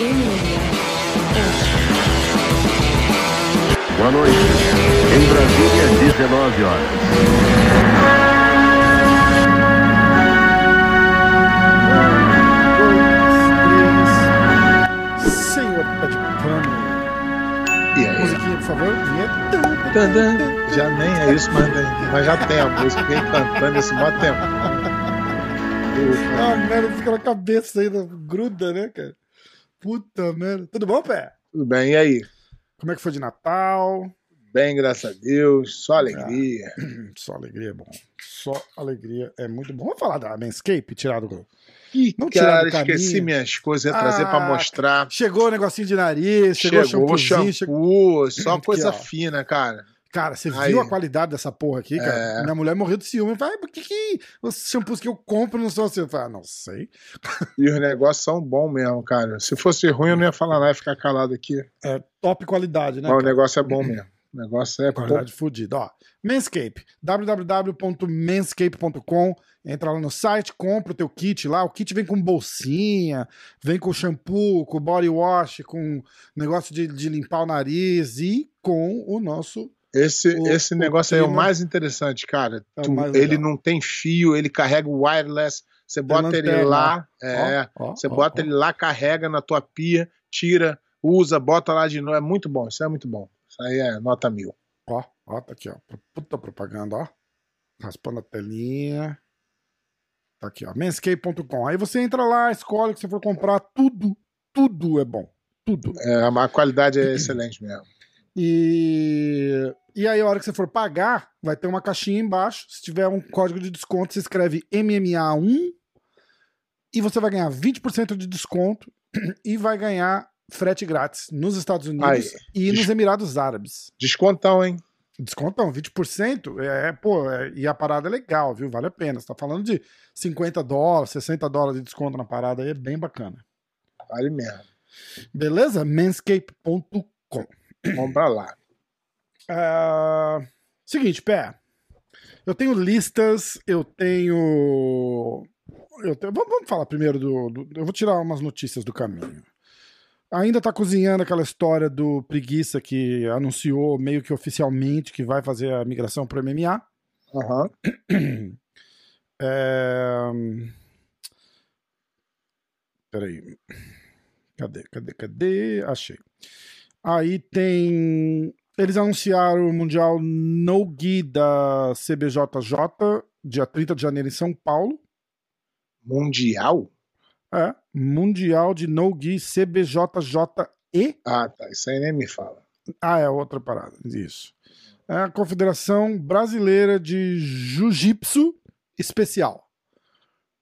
Boa noite. Em Brasília, 19 horas. Musiquinha, por favor. Já nem é isso, mas, mas já tem a música. Vem cantando esse mó tempo. Ah, merda, fica na cabeça ainda. Gruda, né, cara? Puta merda. Tudo bom, pé? Tudo bem, e aí? Como é que foi de Natal? Bem, graças a Deus. Só alegria. Só alegria é bom. Só alegria é muito bom. Vamos falar da Manscape, tirar do. Ih, Não tirar cara, do caminho. esqueci minhas coisas. Ia trazer Ah, pra mostrar. Chegou o negocinho de nariz, chegou, Chegou shampoozinho. shampoo, chegou- só Aqui, coisa ó. fina, cara. Cara, você Aí. viu a qualidade dessa porra aqui, cara? É. Minha mulher morreu de ciúme. Vai, por que, que os shampoos que eu compro não são assim? Eu falei, ah, não sei. E os negócios são bons mesmo, cara. Se fosse ruim, eu não ia falar nada, ia ficar calado aqui. É top qualidade, né? Mas o cara? negócio é bom mesmo. O negócio é. Qualidade fodida. Ó, Manscape, www.manscape.com. Entra lá no site, compra o teu kit lá. O kit vem com bolsinha, vem com shampoo, com body wash, com negócio de, de limpar o nariz e com o nosso. Esse, O- esse negócio aí é o mais interessante, cara. É Tu- mais ele não tem fio, ele carrega o wireless. Você bota ele lá, é, Ó, ó, você ó, bota ele lá, carrega na tua pia, tira, usa, bota lá de novo. É muito bom, isso é muito bom. Isso aí é nota mil. Ó, ó, tá aqui, ó. Puta propaganda, ó. Raspando a telinha. Tá aqui, ó. Manscape.com. Aí você entra lá, escolhe o que você for comprar. Tudo, tudo é bom. Tudo. É, a qualidade é excelente mesmo. E, e aí, a hora que você for pagar, vai ter uma caixinha embaixo. Se tiver um código de desconto, você escreve MMA1 e você vai ganhar 20% de desconto e vai ganhar frete grátis nos Estados Unidos e nos Emirados Árabes. Descontão, hein? Descontão, 20%, é, pô, é, e a parada é legal, viu? Vale a pena. Você tá falando de 50 dólares, 60 dólares de desconto na parada aí, é bem bacana. Vale mesmo. Beleza? Manscape.com. Vamos pra lá. Ah, seguinte, pé. Eu tenho listas, eu tenho. Eu tenho vamos, vamos falar primeiro do, do- Eu vou tirar umas notícias do caminho. Ainda tá cozinhando aquela história do Preguiça que anunciou meio que oficialmente que vai fazer a migração pro MMA. Aham. É... Peraí. Cadê, cadê, cadê? Achei. Aí tem. Eles anunciaram o Mundial No Gi da CBJJ, dia 30 de janeiro em São Paulo. Mundial? É. Mundial de No Gi CBJJE. Ah, tá. Isso aí nem me fala. Ah, é outra parada. Isso. É a Confederação Brasileira de Jiu-Jitsu Especial.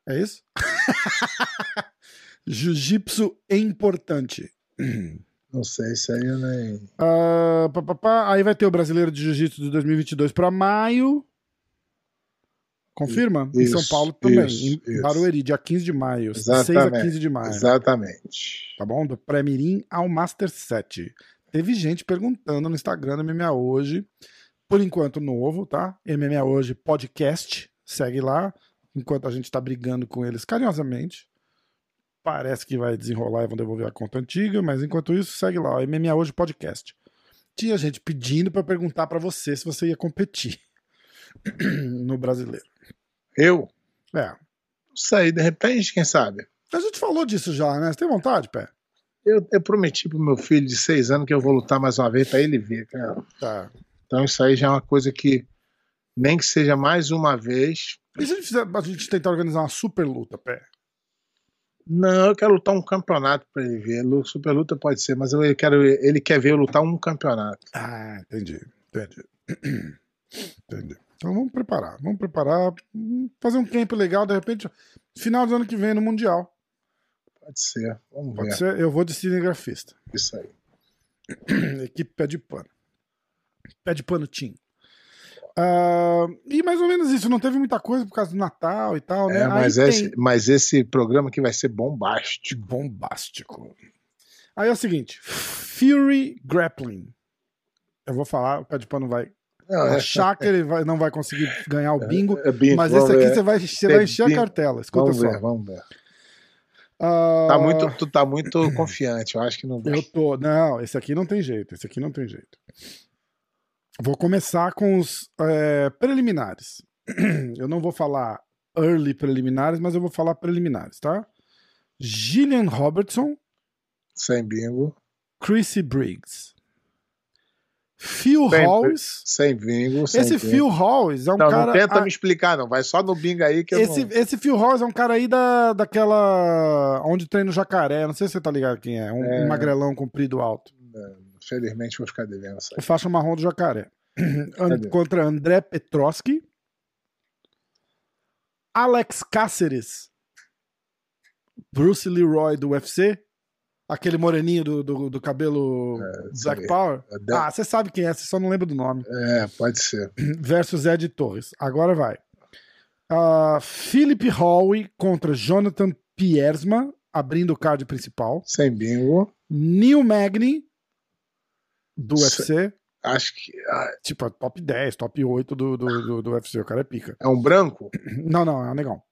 É isso? Jiu-Jitsu é importante. Não sei, isso aí eu nem. Ah, pá, pá, pá. Aí vai ter o Brasileiro de Jiu-Jitsu de 2022 para maio. Confirma? em São Isso, Paulo também. isso, em isso. Barueri, dia 15 de maio. 6 a Exatamente. 15 de maio. Exatamente. tá bom? Do Pré-Mirim ao Master 7. Teve gente perguntando no Instagram do MMA Hoje, por enquanto novo, tá? MMA Hoje Podcast, segue lá, enquanto a gente tá brigando com eles carinhosamente. Parece que vai desenrolar e vão devolver a conta antiga, mas enquanto isso, segue lá, ó, MMA Hoje Podcast. Tinha gente pedindo pra perguntar pra você se você ia competir no brasileiro. Eu? É. Sei, de repente, quem sabe? A gente falou disso já, né? Você tem vontade, Pé? Eu, eu prometi pro meu filho de seis anos que eu vou lutar mais uma vez pra ele ver, cara. Tá. Então isso aí já é uma coisa que, nem que seja mais uma vez. E se a gente, fizer, a gente tentar organizar uma super luta, Pé? Não, eu quero lutar um campeonato pra ele ver. Super luta pode ser, mas eu quero, ele quer ver eu lutar um campeonato. Ah, entendi. Entendi. entendi. Então vamos preparar. Vamos preparar. hum, Fazer um camp legal, de repente, final do ano que vem no Mundial. Pode ser. Vamos Pode ver. ser? Eu vou de cinegrafista. Isso aí. Equipe pé de pano. Pé de pano Team. Ah, e mais ou menos isso. Não teve muita coisa por causa do Natal e tal, né? É, Aí mas, tem- esse, mas esse programa aqui vai ser bombástico. bombástico. Aí é o seguinte: Fury Grappling. Eu vou falar, o pé de pano vai Não, é- achar que ele vai- não vai conseguir ganhar o bingo. é bingo, Mas esse aqui ver. você vai, você Tem vai encher a bingo. cartela. Escuta Vamos só. ver, vamos ver. Ah, Tá muito, tu tá muito confiante, eu acho que não vai. Eu tô. Não, esse aqui não tem jeito. Esse aqui não tem jeito. Vou começar com os é, preliminares. Eu não vou falar early preliminares, mas eu vou falar preliminares, tá? Gillian Robertson, Sem bingo. Chrissy Briggs. Phil Sem- Halls. Sem bingo. Sem Esse bingo. Phil Halls é um Não, cara. não tenta ah, me explicar, não. Vai só no bingo aí que eu esse, não... esse Phil Halls é um cara aí da, daquela. Onde treina o jacaré. Não sei se você tá ligado quem é. Um, É. um magrelão comprido alto. Felizmente vou ficar devendo essa. Faixa marrom do jacaré. An- Cadê? contra André Petroski. Alex Cáceres. Bruce Leroy do UFC. Aquele moreninho do, do, do cabelo Black sei. Power. É, Ah, você sabe quem é, você só não lembra do nome. É, pode ser. Versus Ed Torres. Agora vai. Ah, Philip Howe contra Jonathan Piersma, abrindo o card principal. Sem bingo. Neil Magny, do Se- UFC. Acho que. ah, Tipo, é top 10, top 8 do, do, do, do UFC. O cara é pica. É um branco? Não, não, é um negão.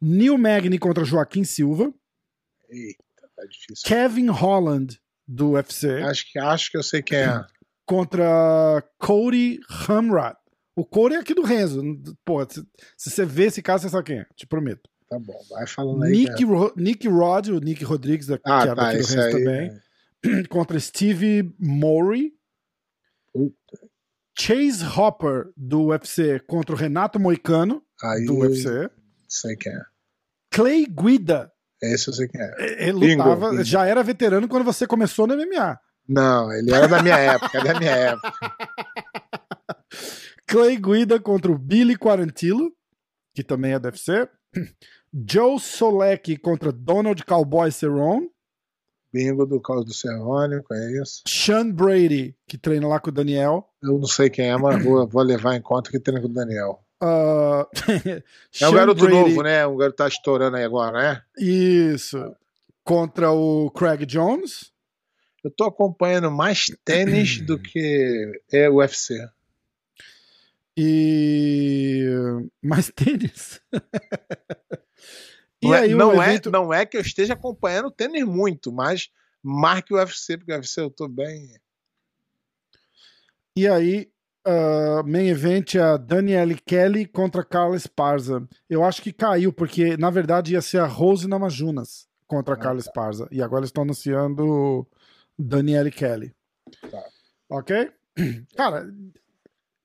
Neil Magny contra Joaquim Silva. Eita, tá difícil. Kevin Holland, do UFC. Acho que, acho que eu sei quem é. Contra Cody Hamrat. O Cody é aqui do Renzo. Pô, se, se você vê esse cara, você sabe quem é. Te prometo. Tá bom, vai falando aí. Nick, que é. Ro- Nick Rod, o Nick Rodrigues, da, que Ah, é tá, do Renzo aí. também. Contra Steve Murray. Puta, Chase Hopper, do UFC, contra o Renato Moicano, Aí do UFC. sei quem é. Clay Guida. Esse eu sei quem é. Ele Bingo, lutava, bingo. já era veterano quando você começou no MMA. Não, ele era da minha época, é da minha época. Clay Guida contra o Billy Quarantillo, que também é do UFC. Joe Solecki contra Donald Cowboy Cerrone. Bingo do Carlos do Cerrone, conheço. Sean Brady, que treina lá com o Daniel. Eu não sei quem é, mas vou, vou levar em conta que treina com o Daniel. Ah, É um garoto Brady- novo, né? Um garoto tá estourando aí agora, né? Isso. Contra o Craig Jones. Eu tô acompanhando mais tênis do que é UFC. E. Mais tênis. Não, é, o não, evento- é, não é que eu esteja acompanhando tênis muito, mas marque o UFC, porque o UFC eu tô bem. E aí, ah, main event é a Danielle Kelly contra Carla Esparza. Eu acho que caiu, porque na verdade ia ser a Rose Namajunas contra a Ah, Carla tá. Esparza. E agora eles estão anunciando Danielle Kelly. Tá. Ok? Cara,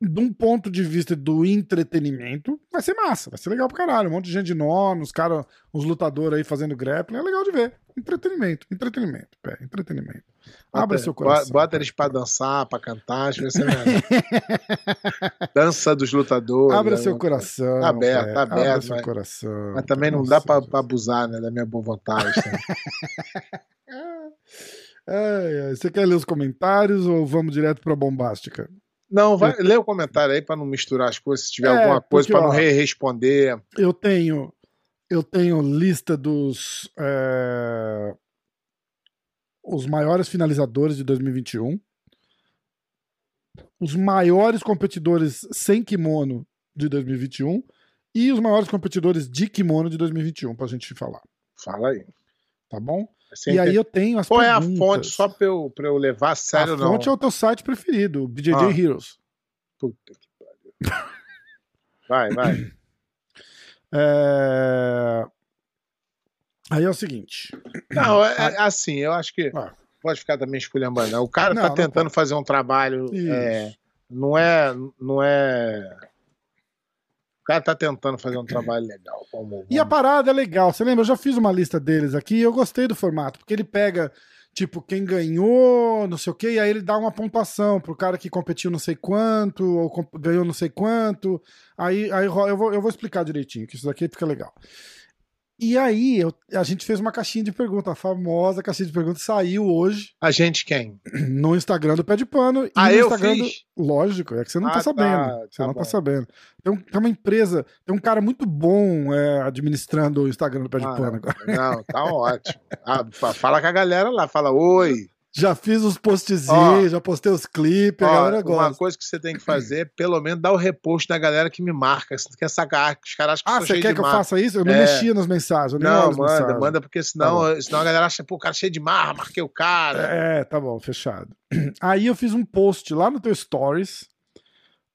de um ponto de vista do entretenimento, vai ser massa, vai ser legal pra caralho. Um monte de gente de nome, os caras, os lutadores aí fazendo grappling, é legal de ver. Entretenimento, entretenimento, pé, entretenimento. Abra seu coração. Bota, eles pra dançar, pra cantar, acho que vai ser. Dança dos lutadores. Abra né? seu coração. Tá aberto, pé. tá Abra aberto, seu mas- coração. Mas também não dá pra, pra abusar né, da minha boa vontade. né? Ai, ai. Você quer ler os comentários ou vamos direto pra bombástica? Não, vai, lê o comentário aí pra não misturar as coisas. Se tiver É, alguma coisa pra não re responder. Eu tenho, eu tenho lista dos é, os maiores finalizadores de 2021, os maiores competidores sem kimono de 2021 e os maiores competidores de kimono de 2021 pra gente falar, Fala aí. tá bom? Assim, e aí eu tenho as Qual é a perguntas. fonte só pra eu, pra eu levar a sério a não? fonte é o teu site preferido, o BJJ Ah. Heroes. Puta que pariu. Vai, vai. É, Aí é o seguinte. Não, é, é assim, eu acho que Ah. pode ficar também esculhambando. não. O cara Não, tá não tentando pode. fazer um trabalho. É, não é. Não é. O cara tá tentando fazer um trabalho legal. Como, E a parada é legal. Você lembra? Eu já fiz uma lista deles aqui e eu gostei do formato, porque ele pega, tipo, quem ganhou, não sei o quê, e aí ele dá uma pontuação pro cara que competiu não sei quanto, ou ganhou não sei quanto. Aí, aí eu, vou, eu vou explicar direitinho, que isso daqui fica legal. E aí, eu- a gente fez uma caixinha de pergunta, a famosa caixinha de perguntas saiu hoje A gente quem? no Instagram do Pé de Pano. E Ah, no eu Instagram do- fiz? Lógico, é que você não Ah, tá tá, sabendo. você tá não tá bom. sabendo. Tem, um- tem uma empresa, tem um cara muito bom é, administrando o Instagram do Pé de Ah, Pano agora. Não, tá ótimo. Ah, fa- fala com a galera lá, fala oi. Já fiz os postzinhos, já postei os clipes, a galera uma gosta. coisa que você tem que fazer é pelo menos dar o repost na galera que me marca. Tu quer sacar, os caras acham que Ah, você quer que eu faça isso? Eu não É. mexia nas mensagens, eu nem Não, manda, mensagens. manda, porque senão, senão a galera acha, pô, o cara é cheio de marra, marquei o cara. É, tá bom, fechado. Aí eu fiz um post lá no teu Stories.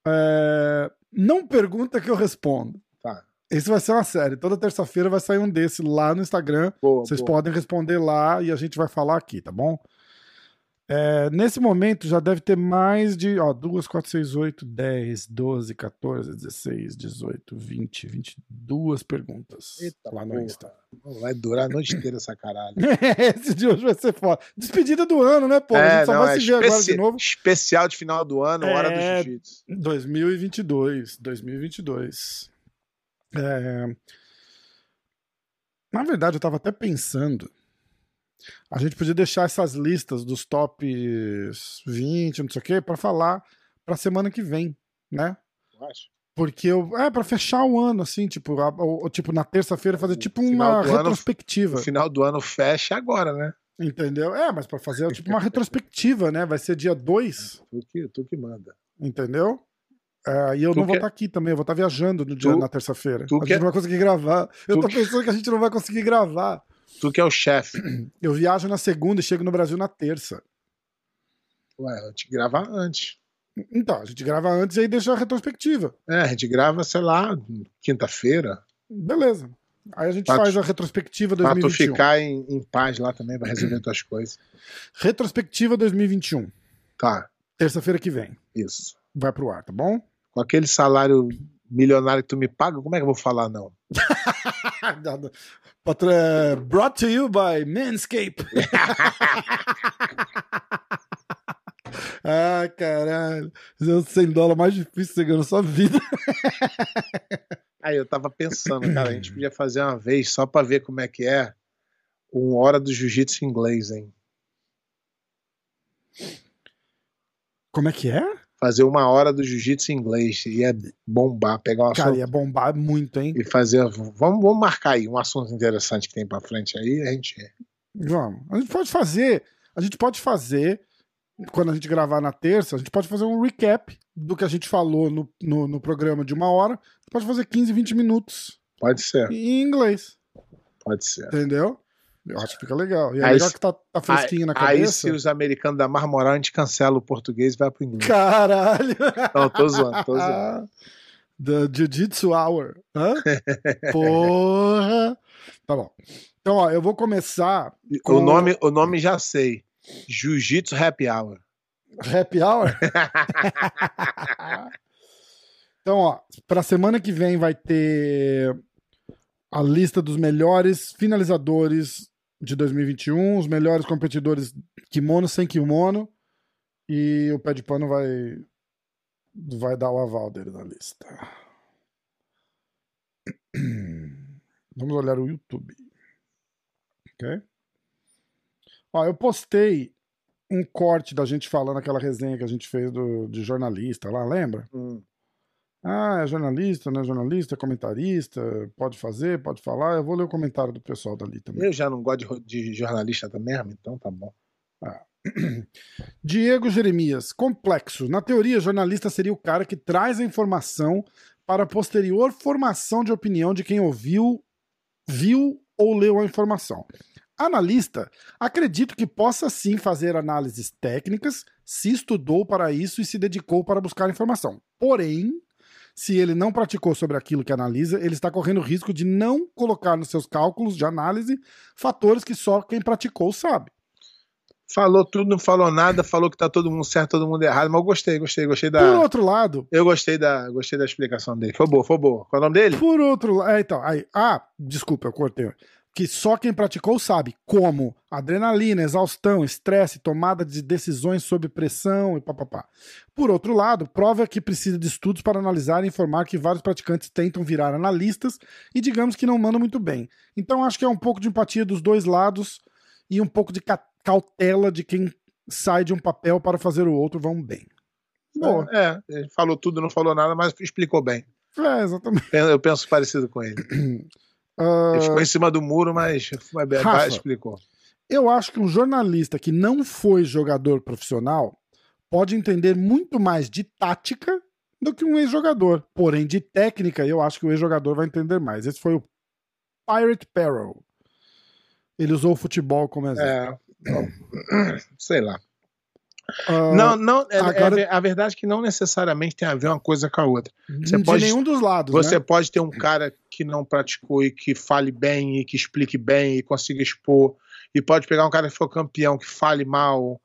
é, Não pergunta que eu respondo. Tá. Esse vai ser uma série. Toda terça-feira vai sair um desse lá no Instagram. Boa, Vocês boa. podem responder lá e a gente vai falar aqui, tá bom? É, nesse momento já deve ter mais de ó, 2, 4, 6, 8, 10, 12, 14, 16, 18, 20, 22 perguntas Eita lá no porra. Insta. Vai durar a noite inteira essa caralho. Esse de hoje vai ser foda. Despedida do ano, né, pô? a gente só vai é se ver agora de novo. Especial de final do ano, hora do É. jiu-jitsu. 2022. 2022. É... Na verdade, eu tava até pensando. A gente podia deixar essas listas dos top 20, não sei o quê, pra falar pra semana que vem, né? acho. Porque eu. É, pra fechar o ano, assim, tipo, a- o- tipo na terça-feira fazer tipo uma ano- retrospectiva. O final do ano fecha agora, né? Entendeu? É, mas pra fazer tipo uma retrospectiva, né? Vai ser dia 2, Tu que, tu que manda. entendeu? É, e eu Tu não vou quer- estar aqui também, eu vou estar viajando no dia, Tu- na terça-feira. A gente quer- não vai conseguir gravar. Eu tô que- pensando que a gente não vai conseguir gravar. Tu que é o chefe. Eu viajo na segunda e chego no Brasil na terça. Ué, eu te gravar antes. Então, a gente grava antes e aí deixa a retrospectiva. É, a gente grava, sei lá, quinta-feira. Beleza. Aí a gente Pra tu- faz a retrospectiva Pra tu 2021. ficar em, em paz lá também, vai resolver tuas coisas. Retrospectiva 2021. Tá, Terça-feira que vem. isso. Vai pro ar, tá bom? Com aquele salário milionário que tu me paga, como é que eu vou falar não? Brought to you by Manscape. ah, caralho. Esse é o 100 dólares mais difícil você ganhou na sua vida. Aí eu tava pensando, cara, a gente podia fazer uma vez só pra ver como é que é uma hora do jiu-jitsu inglês, hein? Como é que é? Fazer uma hora do jiu-jitsu em inglês. Ia bombar, pegar um Cara, assunto ia bombar muito, hein? e fazer. Vamos, vamos marcar aí um assunto interessante que tem pra frente aí, a gente. Vamos. A gente pode fazer. A gente pode fazer. Quando a gente gravar na terça, a gente pode fazer um recap do que a gente falou no, no, no programa de uma hora. Pode fazer 15, 20 minutos Pode ser, em inglês. pode ser. Entendeu? Eu acho que fica legal. E é Aí legal que tá, tá fresquinho na Aí, cabeça. se os americanos da Marmoral, a gente cancela o português e vai pro inglês. Caralho! Não, tô zoando, tô zoando. The Jiu-Jitsu Hour. Hã? Porra! Tá bom. Então, ó, eu vou começar com O, nome, o nome já sei. Jiu-Jitsu Happy Hour. Happy Hour. então, ó, pra semana que vem vai ter a lista dos melhores finalizadores de 2021, os melhores competidores kimono sem kimono e o pé de pano vai vai dar o aval dele na lista. Vamos olhar o YouTube. Ok? Ó, eu postei um corte da gente falando aquela resenha que a gente fez do, de jornalista lá, lembra? Hum. Ah, é jornalista, não é jornalista, é comentarista, pode fazer, pode falar. Eu vou ler o comentário do pessoal dali também. Eu já não gosto de, de jornalista também, então tá bom. Diego Jeremias, complexo. Na teoria, jornalista seria o cara que traz a informação para a posterior formação de opinião de quem ouviu, viu ou leu a informação. Analista, acredito que possa sim fazer análises técnicas, se estudou para isso e se dedicou para buscar informação. Porém, se ele não praticou sobre aquilo que analisa, ele está correndo o risco de não colocar nos seus cálculos de análise fatores que só quem praticou sabe. Falou tudo, não falou nada, falou que tá todo mundo certo, todo mundo errado, mas eu gostei, gostei, gostei Por da. outro lado, Eu gostei da, gostei da explicação dele. Foi boa, foi boa. Qual é o nome dele? Por outro lado, é, então, aí, ah, desculpa, eu cortei. Que só quem praticou sabe como adrenalina, exaustão, estresse, tomada de decisões sob pressão e papapá. Por outro lado, prova que precisa de estudos para analisar e informar que vários praticantes tentam virar analistas e digamos que não mandam muito bem. Então acho que é um pouco de empatia dos dois lados e um pouco de ca- cautela de quem sai de um papel para fazer o outro vão bem. Boa. É, ele falou tudo, não falou nada, mas explicou bem. É, exatamente. Eu penso parecido com ele. Ah, Ele ficou em cima do muro, mas Rafa. explicou. Eu acho que um jornalista que não foi jogador profissional pode entender muito mais de tática do que um ex-jogador. Porém, de técnica, eu acho que o ex-jogador vai entender mais. Esse foi o Pirate Peril. Ele usou o futebol como exemplo. É, sei lá. Ah, Não, não, é, agora- é- a verdade é que não necessariamente tem a ver uma coisa com a outra. de, você pode- nenhum dos lados. Você né? pode ter um cara que não praticou e que fale bem e que explique bem e consiga expor, e pode pegar um cara que foi campeão que fale mal,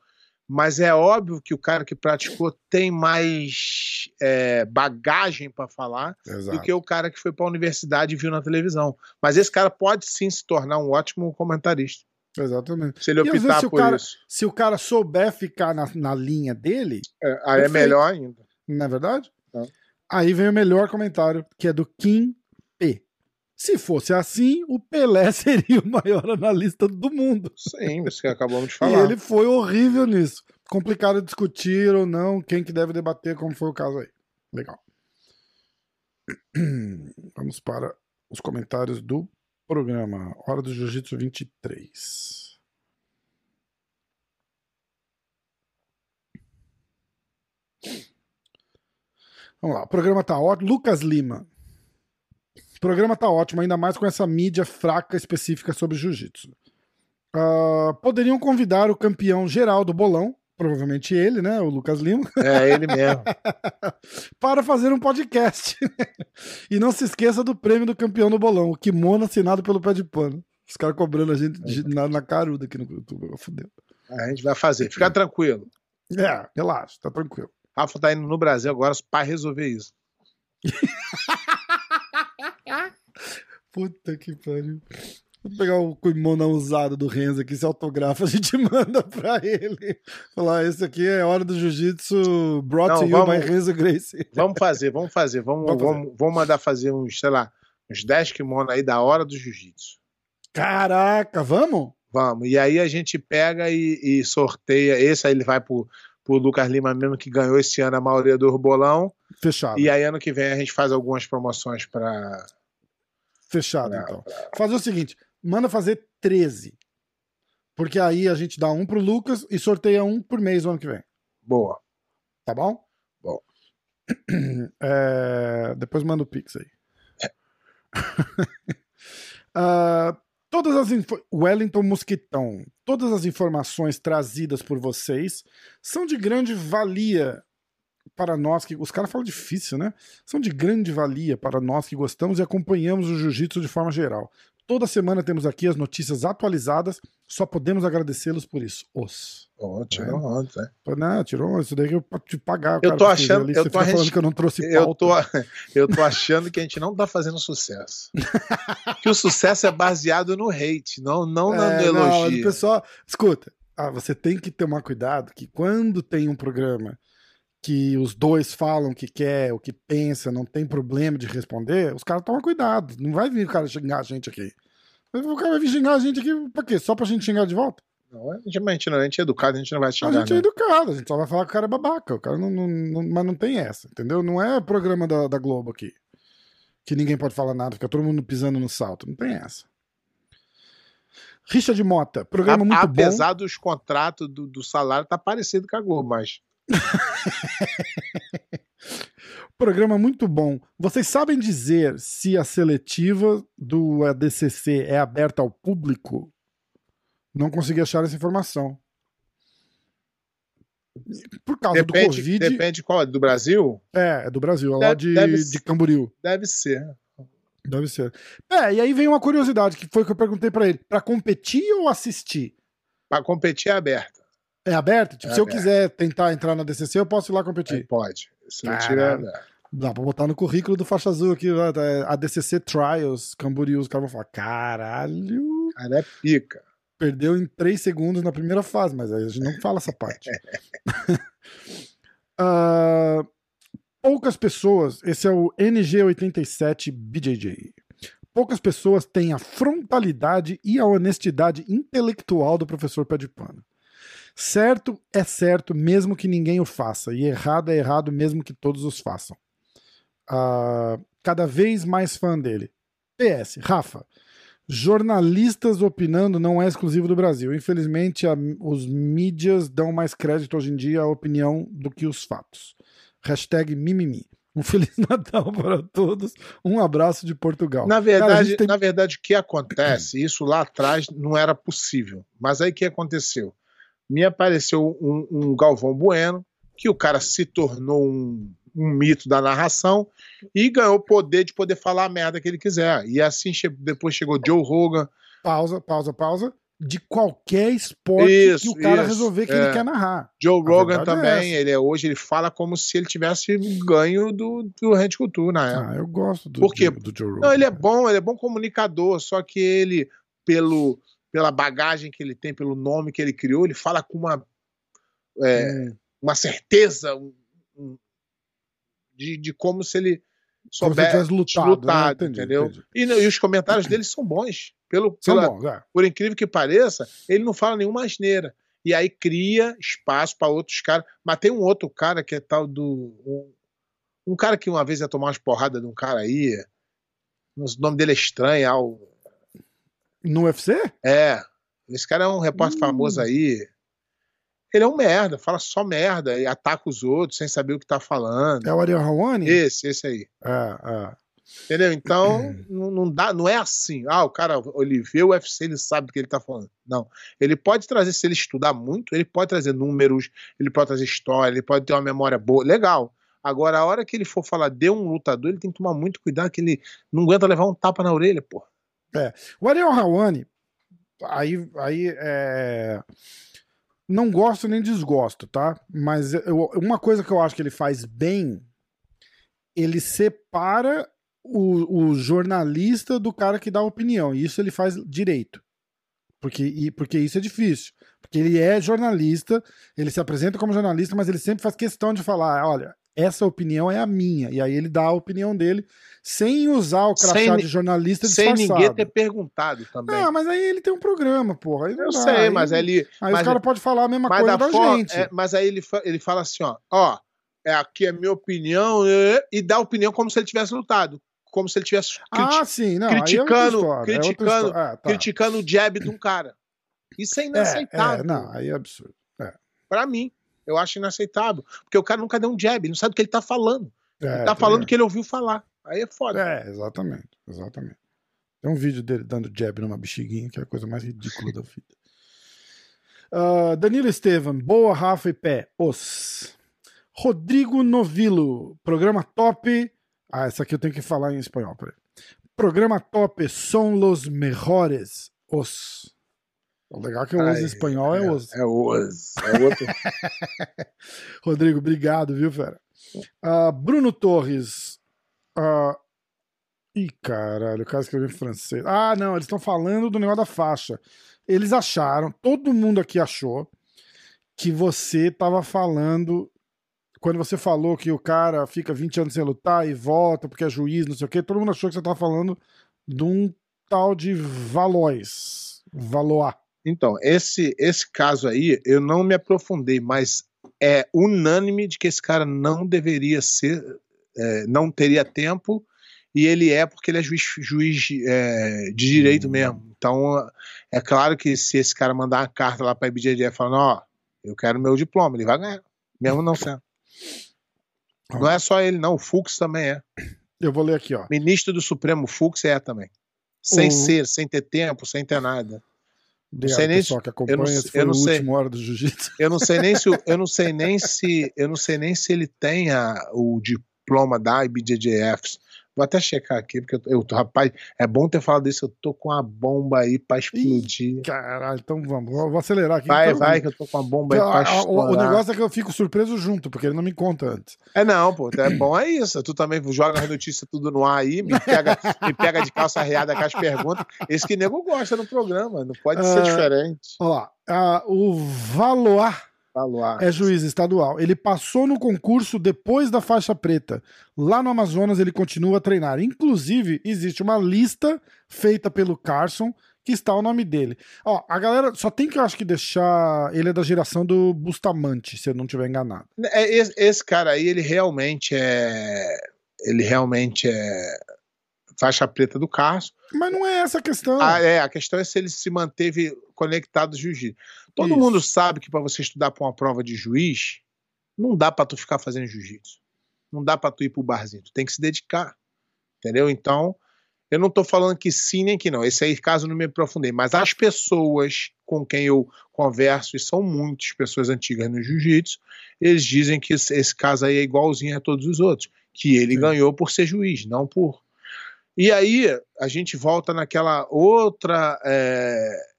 mas é óbvio que o cara que praticou tem mais é, bagagem para falar do Exato. que o cara que foi para a universidade e viu na televisão. Mas esse cara pode sim se tornar um ótimo comentarista, Exatamente. se ele E às vezes, optar se o por cara- isso. Se o cara souber ficar na, na linha dele, É, aí é melhor ainda. não é verdade? Tá. Aí vem o melhor comentário, que é do Kim P. Se fosse assim, o Pelé seria o maior analista do mundo. Sim, isso que acabamos de E falar. ele foi horrível nisso. Complicado discutir ou não, quem que deve debater, como foi o caso aí. Legal. Vamos para os comentários do programa. Hora do Jiu-Jitsu 23. Vamos lá, o programa tá ótimo. Lucas Lima. O programa tá ótimo, ainda mais com essa mídia fraca específica sobre jiu-jitsu. Ah, poderiam convidar o campeão geral do bolão, provavelmente ele, né? O Lucas Lima, É ele mesmo. para fazer um podcast. e não se esqueça do prêmio do campeão do bolão, o kimono assinado pelo pé de pano. Os caras cobrando a gente de- na, na caruda aqui no YouTube. Fudeu. A gente vai fazer. Fica tranquilo. É, relaxa, tá tranquilo. Rafa tá indo no Brasil agora para resolver isso. Puta que pariu. Vou pegar o kimono usado do Renzo aqui, se autografa, a gente manda pra ele. Falar, esse aqui é Hora do Jiu-Jitsu brought Não, to you vamos- by Renzo Gracie. Vamos fazer, vamos fazer. Vamos, Vamos vamos, fazer. vamos, mandar fazer uns, sei lá, uns 10 kimonos aí da hora do jiu-jitsu. Caraca, vamos? Vamos. E aí a gente pega e, e sorteia. Esse aí ele vai pro, pro Lucas Lima mesmo, que ganhou esse ano a maioria do bolão. Fechado. E aí ano que vem a gente faz algumas promoções para. Fechado, Pra- então. Fazer o seguinte: manda fazer 13. Porque aí a gente dá um pro Lucas e sorteia um por mês o ano que vem. Boa. Tá bom? Bom. É, Depois manda o Pix aí. Ah, todas as. Wellington Mosquitão. Todas as informações trazidas por vocês são de grande valia para nós que. Os caras falam difícil, né? São de grande valia para nós que gostamos e acompanhamos o jiu-jitsu de forma geral. Toda semana temos aqui as notícias atualizadas, só podemos agradecê-los por isso. Os. Bom, tirou ontem, né? Não, tirou isso daí eu te pagar. Eu cara, tô achando- ali, eu tô arris- que eu não trouxe Eu tô, pauta. eu tô achando que a gente não tá fazendo sucesso. que o sucesso é baseado no hate, não, não É, mas elogio. pessoal, escuta, ah, você tem que tomar cuidado que quando tem um programa que os dois falam o que quer, o que pensa, não tem problema de responder, os caras tomam cuidado. Não vai vir o cara xingar a gente aqui. O cara vai vir xingar a gente aqui pra quê? Só pra gente xingar de volta? Não, a gente, a gente não, a gente é educado, a gente não vai A xingar. gente é não. educado, a gente só vai falar que o cara é babaca. O cara não, não- não- mas não tem essa, entendeu? Não é programa da, da Globo aqui. Que ninguém pode falar nada, fica todo mundo pisando no salto. Não tem essa. Richard Mota, programa A- muito bom. apesar dos contratos do, do salário tá parecido com a Globo, mas Programa muito bom. Vocês sabem dizer se a seletiva do ADCC é aberta ao público? Não consegui achar essa informação. Por causa do depende, Covid. depende qual, do Brasil? É, é do Brasil, é lá Deve- de, deve de ser. Camboriú. Deve ser. Deve ser. É, e aí vem uma curiosidade, que foi que eu perguntei pra ele. Pra competir ou assistir? Para competir é aberta. É aberto? Tipo, É se eu aberto. quiser tentar entrar na DCC, eu posso ir lá Aí competir. pode. Se não tira, é aberta. Dá pra botar no currículo do faixa azul aqui, é ADCC Trials, Camboriú. Os caras vão falar, caralho, cara é pica. perdeu em 3 segundos na primeira fase, mas aí a gente não fala essa parte. Ah, poucas pessoas, esse é o NG87 BJJ. Poucas pessoas têm a frontalidade e a honestidade intelectual do professor Pé de Pano. Certo é certo, mesmo que ninguém o faça, e errado é errado, mesmo que todos os façam. Ah, cada vez mais fã dele. PS, Rafa, Jornalistas opinando não é exclusivo do Brasil. Infelizmente, a- os mídias dão mais crédito hoje em dia à opinião do que os fatos. Hashtag mimimi. Um Feliz Natal para todos. Um abraço de Portugal. Na Cara, verdade, gente tem- na verdade, o que acontece, isso lá atrás não era possível. Mas aí o que aconteceu? Me apareceu um, um Galvão Bueno, que o cara se tornou um, um mito da narração e ganhou o poder de poder falar a merda que ele quiser. E assim che- depois chegou Joe Rogan. Pausa, pausa, pausa. De qualquer esporte Isso, que o cara isso, resolver que é. ele quer narrar. Joe Rogan verdade é também, essa. ele é, hoje ele fala como se ele tivesse ganho do, do Rede Cultura na época. Ah, eu gosto do, Por quê? do, do Joe Rogan. Não, ele é bom, ele é bom comunicador, só que ele, pelo, pela bagagem que ele tem, pelo nome que ele criou, ele fala com uma, é, Hum, uma certeza um- um- de, de como se ele soubesse lutado, né? Entendi, entendeu? entendi. E, e os comentários dele são bons. Pelo, São pela- bons, é. por incrível que pareça, ele não fala nenhuma asneira. E aí cria espaço para outros caras. Mas tem um outro cara que é tal do. Um, um cara que uma vez ia tomar umas porradas de um cara aí. O nome dele é estranho. Al, No UFC? é. Esse cara é um repórter Hum. famoso aí. Ele é um merda, fala só merda e ataca os outros sem saber o que tá falando. É o Ariel Hawani? Esse, esse aí. É, é. Entendeu? Então, não, não dá, não é assim. Ah, o cara, ele vê o UFC, ele sabe do que ele tá falando. Não. Ele pode trazer, se ele estudar muito, ele pode trazer números, ele pode trazer história, ele pode ter uma memória boa. Legal. Agora, a hora que ele for falar de um lutador, ele tem que tomar muito cuidado, que ele não aguenta levar um tapa na orelha, pô. O Ariel Hawani, aí, aí é... não gosto nem desgosto, tá? Mas eu- uma coisa que eu acho que ele faz bem, ele separa o, o jornalista do cara que dá opinião. E isso ele faz direito. Porque, e, porque isso é difícil. Porque ele é jornalista, ele se apresenta como jornalista, mas ele sempre faz questão de falar: olha, essa opinião é a minha. E aí ele dá a opinião dele sem usar o crachá Sem de jornalista Sem disfarçado. ninguém ter perguntado também. Não, mas aí ele tem um programa, porra. Eu dá, sei, aí, mas ele. Aí mas- os caras podem falar a mesma Mas, coisa da da forma- gente. é, mas aí ele, ele fala assim, ó, ó, é, aqui é minha opinião, é, e dá a opinião como se ele tivesse lutado. Como se ele tivesse criti- ah, sim, não. é criticando- história, é criticando- história. Ah, tá. criticando o jab de um cara. Isso é É, inaceitável. é, não, aí é absurdo. Pra mim, eu acho inaceitável. Porque o cara nunca deu um jab, ele não sabe o que ele tá falando. É, ele tá falando o que ele ouviu falar. Aí é foda. É, exatamente, exatamente. Tem um vídeo dele dando jab numa bexiguinha, que é a coisa mais ridícula da vida. Ah, Danilo Estevam, boa, Rafa e pé. Os. Rodrigo Novilo, programa top. Ah, essa aqui eu tenho que falar em espanhol, peraí. Programa top são los mejores. Os. O legal é que o os em espanhol é, os. É os. É outro. Rodrigo, obrigado, viu, fera? Ah, Bruno Torres. ah, Ih, caralho, o cara escreveu em francês. Ah, não, eles estão falando do negócio da faixa. Eles acharam, todo mundo aqui achou, que você tava falando. Quando você falou que o cara fica 20 anos sem lutar e volta porque é juiz, não sei o quê, todo mundo achou que você tava falando de um tal de Valois. Valois. Então, esse, esse caso aí, eu não me aprofundei, mas é unânime de que esse cara não deveria ser, é, não teria tempo, e ele é porque ele é juiz, juiz é, de direito Hum. mesmo. Então, é claro que se esse cara mandar uma carta lá para a IBJJF falando, ó, eu quero meu diploma, ele vai ganhar, mesmo não sendo. Não é só ele, não, o Fux também é. Eu vou ler aqui, ó. Ministro do Supremo Fux é também. Sem O- ser, sem ter tempo, sem ter nada. Obrigado, sei nem pessoal que acompanha. não- foi eu não sei. último hora do jiu-jitsu. Eu não sei nem se eu não sei nem se eu não sei nem se ele tem a- o diploma da IBJJF. Vou até checar aqui porque eu, eu rapaz, é bom ter falado isso, eu tô com a bomba aí pra explodir. Caralho, então vamos, vou acelerar aqui. Vai, Então, vai que eu tô com a bomba aí pra a- o, negócio é que eu fico surpreso junto, porque ele não me conta antes. É não, pô, é bom é isso. Tu também joga as notícias tudo no ar aí, me pega, me pega de calça arreada com as perguntas. Esse que nego gosta no programa, não pode ser Ah, diferente. Olha lá, ah, o Valois É juiz estadual. Ele passou no concurso depois da faixa preta. Lá no Amazonas ele continua a treinar. Inclusive, existe uma lista feita pelo Carson que está o nome dele. Ó, a galera só tem que, eu acho que, deixar. Ele é da geração do Bustamante, se eu não estiver enganado. É, esse, esse cara aí, ele realmente é. Ele realmente é. faixa preta do Carso. Mas não é essa a questão. Ah, é, a questão é se ele se manteve conectado ao jiu-jitsu. Todo Isso. mundo sabe que para você estudar para uma prova de juiz, não dá para tu ficar fazendo jiu-jitsu. Não dá para tu ir pro barzinho, tu tem que se dedicar. Entendeu? Então, eu não tô falando que sim nem que não. Esse aí, caso eu não me aprofundei, mas as pessoas com quem eu converso, e são muitas pessoas antigas no jiu-jitsu, eles dizem que esse, esse caso aí é igualzinho a todos os outros, que ele Sim. ganhou por ser juiz, não por e aí a gente volta naquela outra é,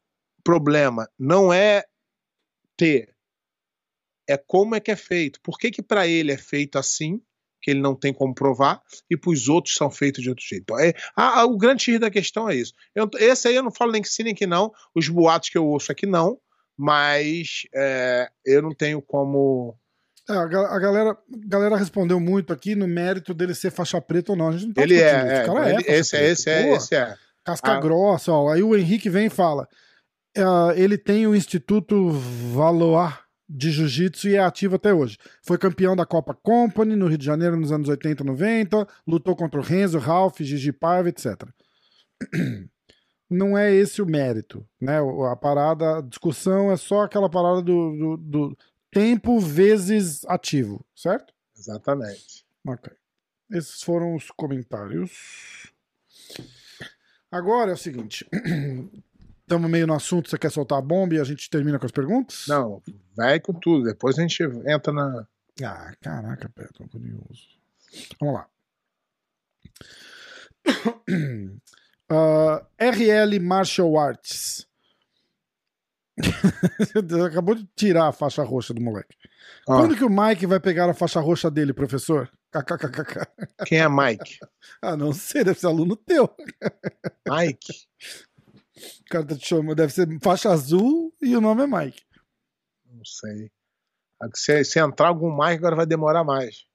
problema. Não é ter, é como é que é feito. Por que que para ele é feito assim, que ele não tem como provar, e para os outros são feitos de outro jeito? É, a- a- o grande X da questão é isso. Eu- esse aí eu não falo nem que sim nem que não. Os boatos que eu ouço é que não, mas é, eu não tenho como. É, a, ga- a galera, a galera respondeu muito aqui no mérito dele ser faixa preta ou não. A gente não tá Ele é, é, é ele- faixa esse é, preta. esse é, esse é. Casca Ah. grossa, ó. Aí o Henrique vem e fala: ah, ele tem o Instituto Valois de Jiu-Jitsu e é ativo até hoje. Foi campeão da Copa Company no Rio de Janeiro nos anos 80 e 90, lutou contra o Renzo, Ralph, Gigi Paiva, etc. Não é esse o mérito, né? A parada, a discussão é só aquela parada do, do- do tempo vezes ativo, certo? Exatamente. Ok. Esses foram os comentários. Agora é o seguinte. Estamos meio no assunto, você quer soltar a bomba e a gente termina com as perguntas? Não, vai com tudo. Depois a gente entra na. Ah, caraca, pera, tô curioso. Vamos lá. Ah, RL Martial Arts. Acabou de tirar a faixa roxa do moleque. Ó, Quando que o Mike vai pegar a faixa roxa dele, professor? KKKK. quem é Mike? Ah, não sei, deve ser aluno teu. Mike? O cara tá te chamando, deve ser faixa azul e o nome é Mike. Não sei. Se, se entrar algum Mike, agora vai demorar mais.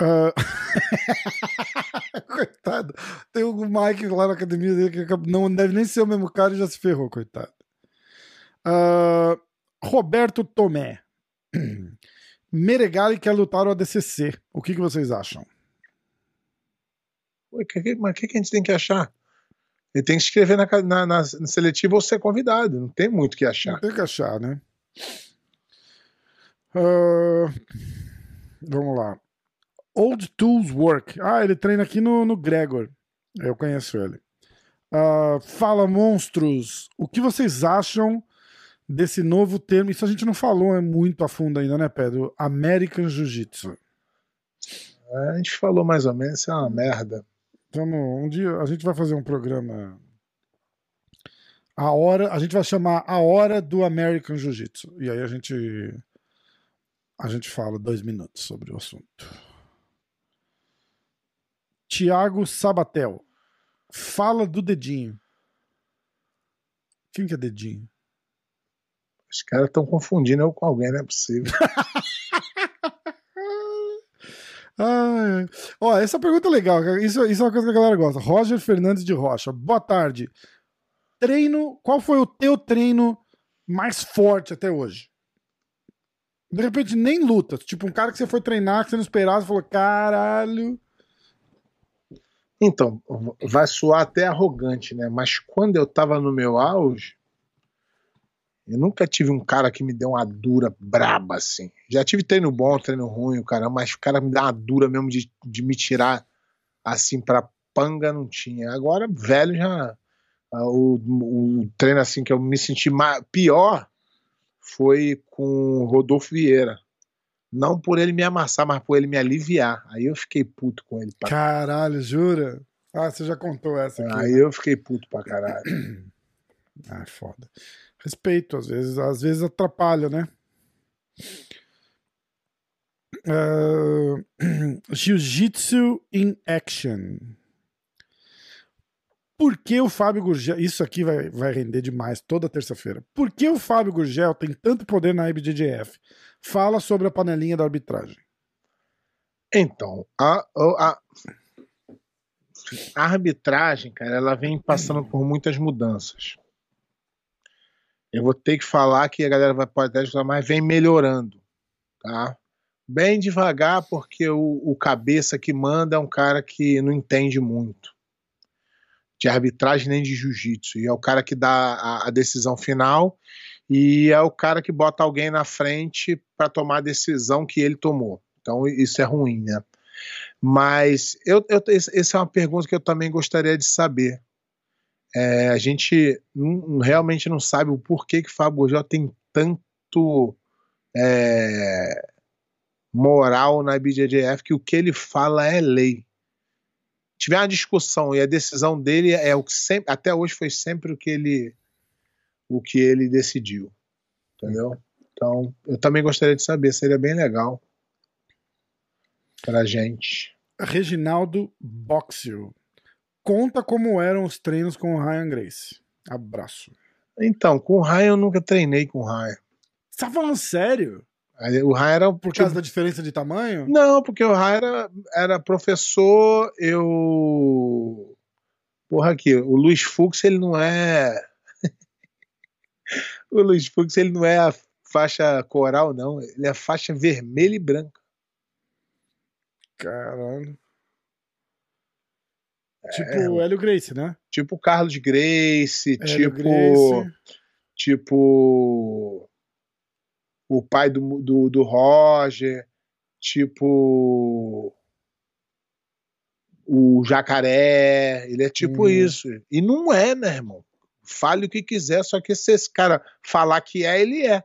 Ah, coitado. Tem um Mike lá na academia dele que não deve nem ser o mesmo cara e já se ferrou, coitado. Ah, Roberto Tomé. Meregali quer lutar o ADCC. O que, que vocês acham? Ué, que- que- mas o que, que a gente tem que achar? Ele tem que escrever na, ca- na, na seletiva ou ser convidado. Não tem muito o que Não achar. tem que achar, né? Ah, vamos lá. Old Tools Work. Ah, ele treina aqui no, no Gregor. Eu conheço ele. Ah, fala, monstros. O que vocês acham desse novo termo? Isso a gente não falou é muito a fundo ainda, né, Pedro? American Jiu-Jitsu. A gente falou mais ou menos, isso é uma merda. Vamos, um dia a gente vai fazer um programa. A hora, a gente vai chamar a hora do American Jiu-Jitsu. E aí a gente a gente fala dois minutos sobre o assunto. Tiago Sabatel. Fala do dedinho. Quem que é dedinho? Os caras estão confundindo eu com alguém, não é possível. Ó, essa pergunta é legal. Isso, isso é uma coisa que a galera gosta. Roger Fernandes de Rocha. Boa tarde. Treino. Qual foi o teu treino mais forte até hoje? De repente, nem luta. Tipo, um cara que você foi treinar, que você não esperava, você falou: caralho. Então, vai soar até arrogante, né? Mas quando eu tava no meu auge, eu nunca tive um cara que me deu uma dura braba assim. Já tive treino bom, treino ruim, cara, mas o cara me dá uma dura mesmo de, de me tirar assim pra panga, não tinha. Agora, velho, já. ah, O, o treino assim que eu me senti pior foi com o Rodolfo Vieira. Não por ele me amassar, mas por ele me aliviar. Aí eu fiquei puto com ele. pra Caralho, jura? Ah, você já contou essa aqui. Aí né? eu fiquei puto pra caralho. Ah, foda. Respeito, às vezes, às vezes atrapalha, né? Ah, Jiu-Jitsu in Action. Por que o Fábio Gurgel. Isso aqui vai, vai render demais toda terça-feira. Por que o Fábio Gurgel tem tanto poder na IBJJF? Fala sobre a panelinha da arbitragem. Então, a, a- a arbitragem, cara, ela vem passando por muitas mudanças. Eu vou ter que falar que a galera vai pode até mas vem melhorando, tá? Bem devagar, porque o, o cabeça que manda é um cara que não entende muito. de arbitragem nem de jiu-jitsu. E é o cara que dá a, a, decisão final e é o cara que bota alguém na frente para tomar a decisão que ele tomou. Então isso é ruim, né? Mas eu, eu, essa é uma pergunta que eu também gostaria de saber. É, a gente não, realmente não sabe o porquê que o Fábio Gurgel tem tanto é, moral na BJJF que o que ele fala é lei. Tiver uma discussão e a decisão dele é o que sempre, até hoje foi sempre o que ele o que ele decidiu. Entendeu? Então, eu também gostaria de saber, seria bem legal pra gente. Reginaldo Boxio. Conta como eram os treinos com o Ryan Grace. Abraço. Então, com o Ryan eu nunca treinei com o Ryan. Você tá falando sério? O Ryan era. Por causa da diferença de tamanho? Não, porque o Ryan era, era professor, eu. Porra, aqui, o Luiz Fux, ele não é. o Luiz Fux, ele não é a faixa coral, não. Ele é a faixa vermelha e branca. Caralho. Tipo é, o Hélio Grace, né? Tipo Carlos Grace, Hélio tipo. Grace. Tipo. O pai do, do, do Roger, tipo. O jacaré, ele é tipo hum. isso. E não é, né, irmão? Fale o que quiser, só que se esse cara falar que é, ele é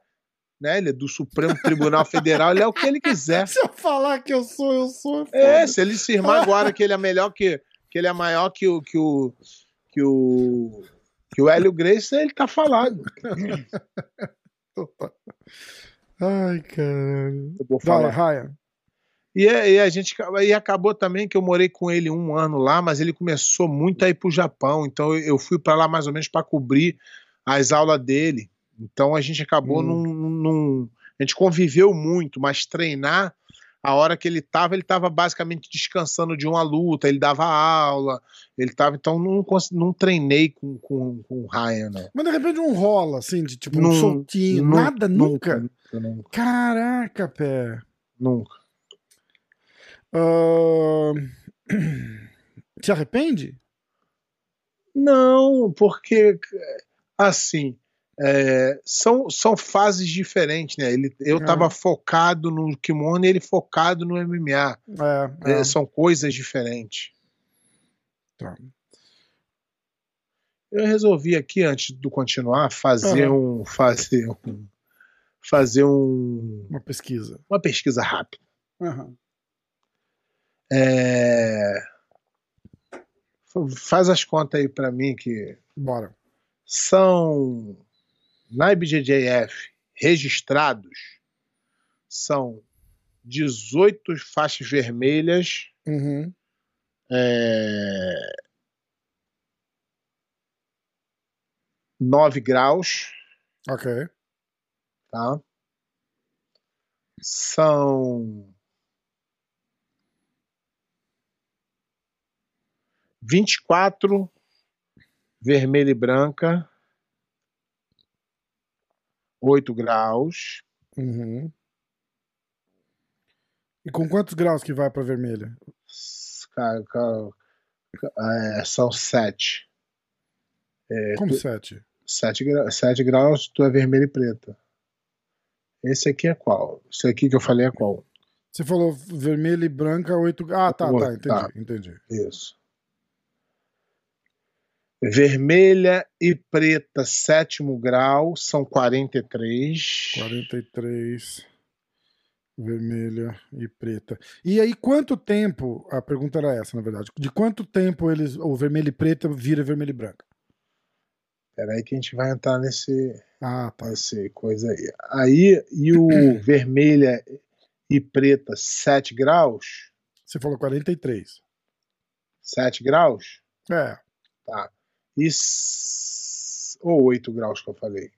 né? Ele é do Supremo Tribunal Federal, ele é o que ele quiser. Se eu falar que eu sou, eu sou. É, é se ele se irmar agora que ele é melhor que. Que ele é maior que o. que o. que o. que o Hélio Grace, ele tá falado. Ai, caralho. Eu vou falar. Vai, Ryan. E, e, a gente e acabou também que eu morei com ele um ano lá, mas ele começou muito a ir pro Japão, então eu fui para lá mais ou menos para cobrir as aulas dele. Então a gente acabou hum. num, num, A gente conviveu muito, mas treinar, a hora que ele estava, ele estava basicamente descansando de uma luta, ele dava aula, ele estava. Então não, não treinei com, com, com o Ryan, né? Mas de repente um rola, assim, de tipo um soltinho, nada, nunca. Nunca, nunca. Caraca, pé. Nunca. Uh... Se arrepende? Não, porque assim, é, são, são fases diferentes, né? Ele, eu estava é. focado no kimono e ele focado no MMA. É, é, são coisas diferentes. Tá. Eu resolvi aqui, antes de continuar, fazer uhum. um. Fazer um. Fazer um. Uma pesquisa. Uma pesquisa rápida. Uhum. Faz as contas aí para mim que. Bora. São na IBJJF registrados são 18 faixas vermelhas, uhum. é, 9 graus. Ok. Tá? São 24 vermelha e branca. 8 graus. Uhum. E com quantos graus que vai para vermelha? Cara, cara é, são 7. É, Como 7? 7 gra 7 graus, tu é vermelho e preta. Esse aqui é qual? Esse aqui que eu falei é qual? Você falou vermelho e branca, 8 Ah, tá, tá, entendi, tá. entendi. Isso. Vermelha e preta, sétimo grau, são 43. 43. Vermelha e preta. E aí, quanto tempo? A pergunta era essa, na verdade. De quanto tempo eles, o vermelho e preta vira vermelho e branca? Peraí que a gente vai entrar nesse. Ah, tá. Nesse coisa aí. Aí, e o vermelha e preta, 7 graus? Você falou 43. 7 graus? É. Tá e. Ou 8 graus que eu falei?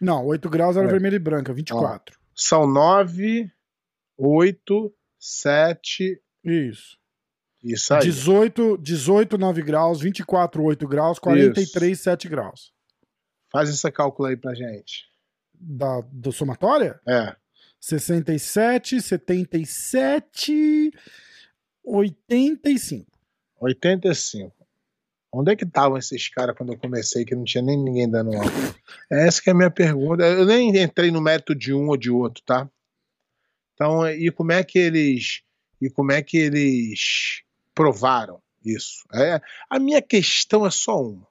Não, 8 graus era é. vermelho e branca, 24. Ó, são 9, 8, 7. Isso. Isso aí. 18, 18 9 graus, 24, 8 graus, 43, Isso. 7 graus. Faz essa cálculo aí pra gente. Da, do somatória? É. 67, 77, 85. 85. Onde é que estavam esses caras quando eu comecei, que não tinha nem ninguém dando aula? Essa que é a minha pergunta. Eu nem entrei no mérito de um ou de outro, tá? Então, e como é que eles e como é que eles provaram isso? É, a minha questão é só uma,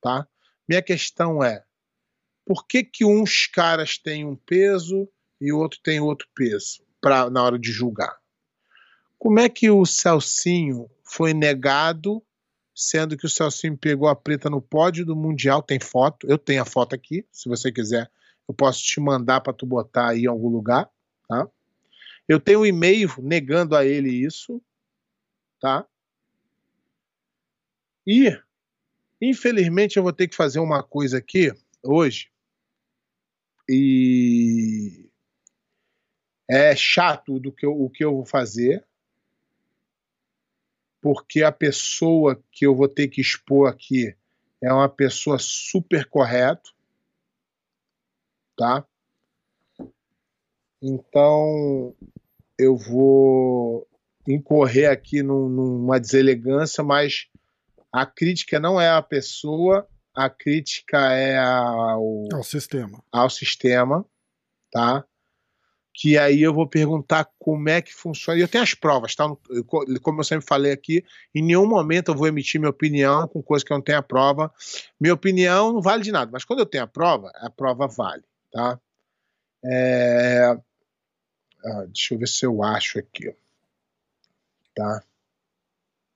tá? Minha questão é por que que uns caras têm um peso e o outro tem outro peso para na hora de julgar? Como é que o Celcinho foi negado sendo que o Celcinho pegou a preta no pódio do Mundial, tem foto, eu tenho a foto aqui, se você quiser, eu posso te mandar para tu botar aí em algum lugar, tá? Eu tenho um e-mail negando a ele isso, tá? E, infelizmente, eu vou ter que fazer uma coisa aqui hoje, e é chato do que eu, o que eu vou fazer, porque a pessoa que eu vou ter que expor aqui é uma pessoa super correta, tá? Então eu vou incorrer aqui num, numa deselegância, mas a crítica não é a pessoa, a crítica é ao, ao sistema. Ao sistema, tá? Que aí eu vou perguntar como é que funciona. E eu tenho as provas, tá? Como eu sempre falei aqui, em nenhum momento eu vou emitir minha opinião com coisa que eu não tenho a prova. Minha opinião não vale de nada, mas quando eu tenho a prova, a prova vale, tá? É... Ah, deixa eu ver se eu acho aqui, tá?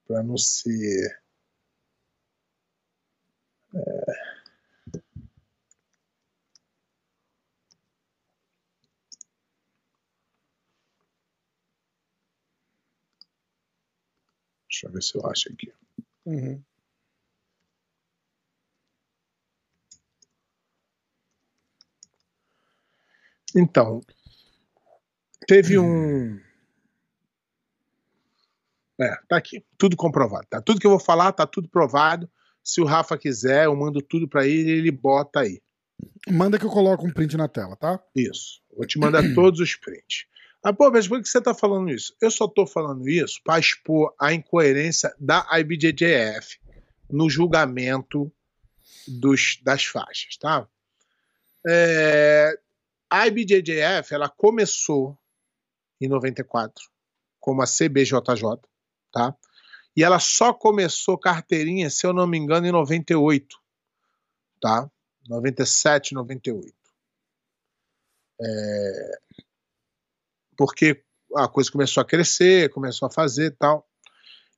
Para não ser. Deixa eu ver se eu acho aqui. Uhum. Então, teve um. É, tá aqui. Tudo comprovado. Tá? Tudo que eu vou falar, tá tudo provado. Se o Rafa quiser, eu mando tudo para ele e ele bota aí. Manda que eu coloco um print na tela, tá? Isso. Vou te mandar todos os prints. Ah, pô, mas por que você está falando isso? Eu só estou falando isso para expor a incoerência da IBJJF no julgamento dos, das faixas, tá? É, a IBJJF, ela começou em 94 como a CBJJ, tá? E ela só começou carteirinha, se eu não me engano, em 98, tá? 97, 98. É, porque a coisa começou a crescer, começou a fazer tal.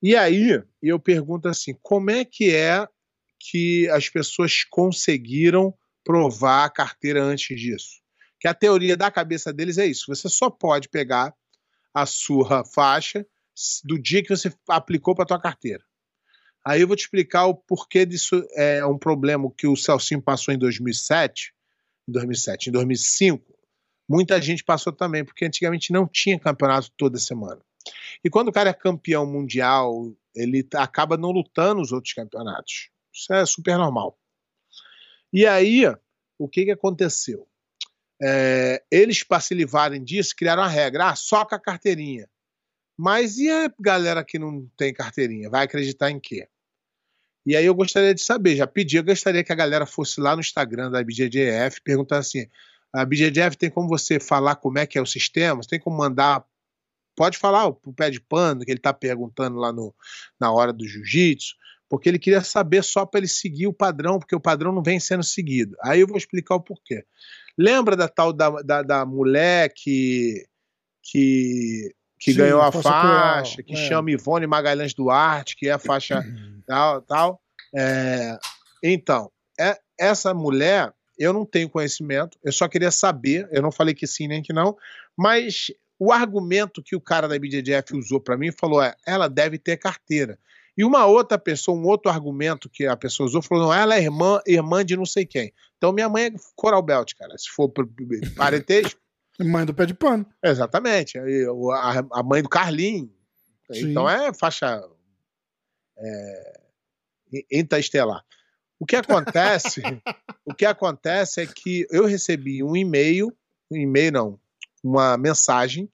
E aí eu pergunto assim: como é que é que as pessoas conseguiram provar a carteira antes disso? Que a teoria da cabeça deles é isso: você só pode pegar a sua faixa do dia que você aplicou para a tua carteira. Aí eu vou te explicar o porquê disso é um problema que o Celcinho passou em 2007, em 2007, em 2005, muita gente passou também, porque antigamente não tinha campeonato toda semana. E quando o cara é campeão mundial, ele acaba não lutando os outros campeonatos. Isso é super normal. E aí, o que, que aconteceu? É, eles, para se livrarem disso, criaram a regra: ah, só com a carteirinha. Mas e a galera que não tem carteirinha? Vai acreditar em quê? E aí eu gostaria de saber, já pedi, eu gostaria que a galera fosse lá no Instagram da BJJF perguntar assim: a BJJF tem como você falar como é que é o sistema, você tem como mandar. Pode falar o pé de pano que ele está perguntando lá no, na hora do jiu-jitsu, porque ele queria saber só para ele seguir o padrão, porque o padrão não vem sendo seguido. Aí eu vou explicar o porquê. Lembra da tal da, da, da mulher que, que, que Sim, ganhou a faixa, que é. chama Ivone Magalhães Duarte, que é a faixa tal, tal. É, então, é, essa mulher eu não tenho conhecimento, eu só queria saber, eu não falei que sim nem que não, mas o argumento que o cara da BJJF usou para mim falou é, ela deve ter carteira. E uma outra pessoa, um outro argumento que a pessoa usou, falou, não, ela é irmã, irmã de não sei quem. Então minha mãe é Coral Belt, cara, se for parentesco. mãe do pé de pano. Exatamente, a, mãe do Carlinho. Sim. Então é faixa é, interestelar. O que acontece, o que acontece é que eu recebi um e-mail, um e-mail não, uma mensagem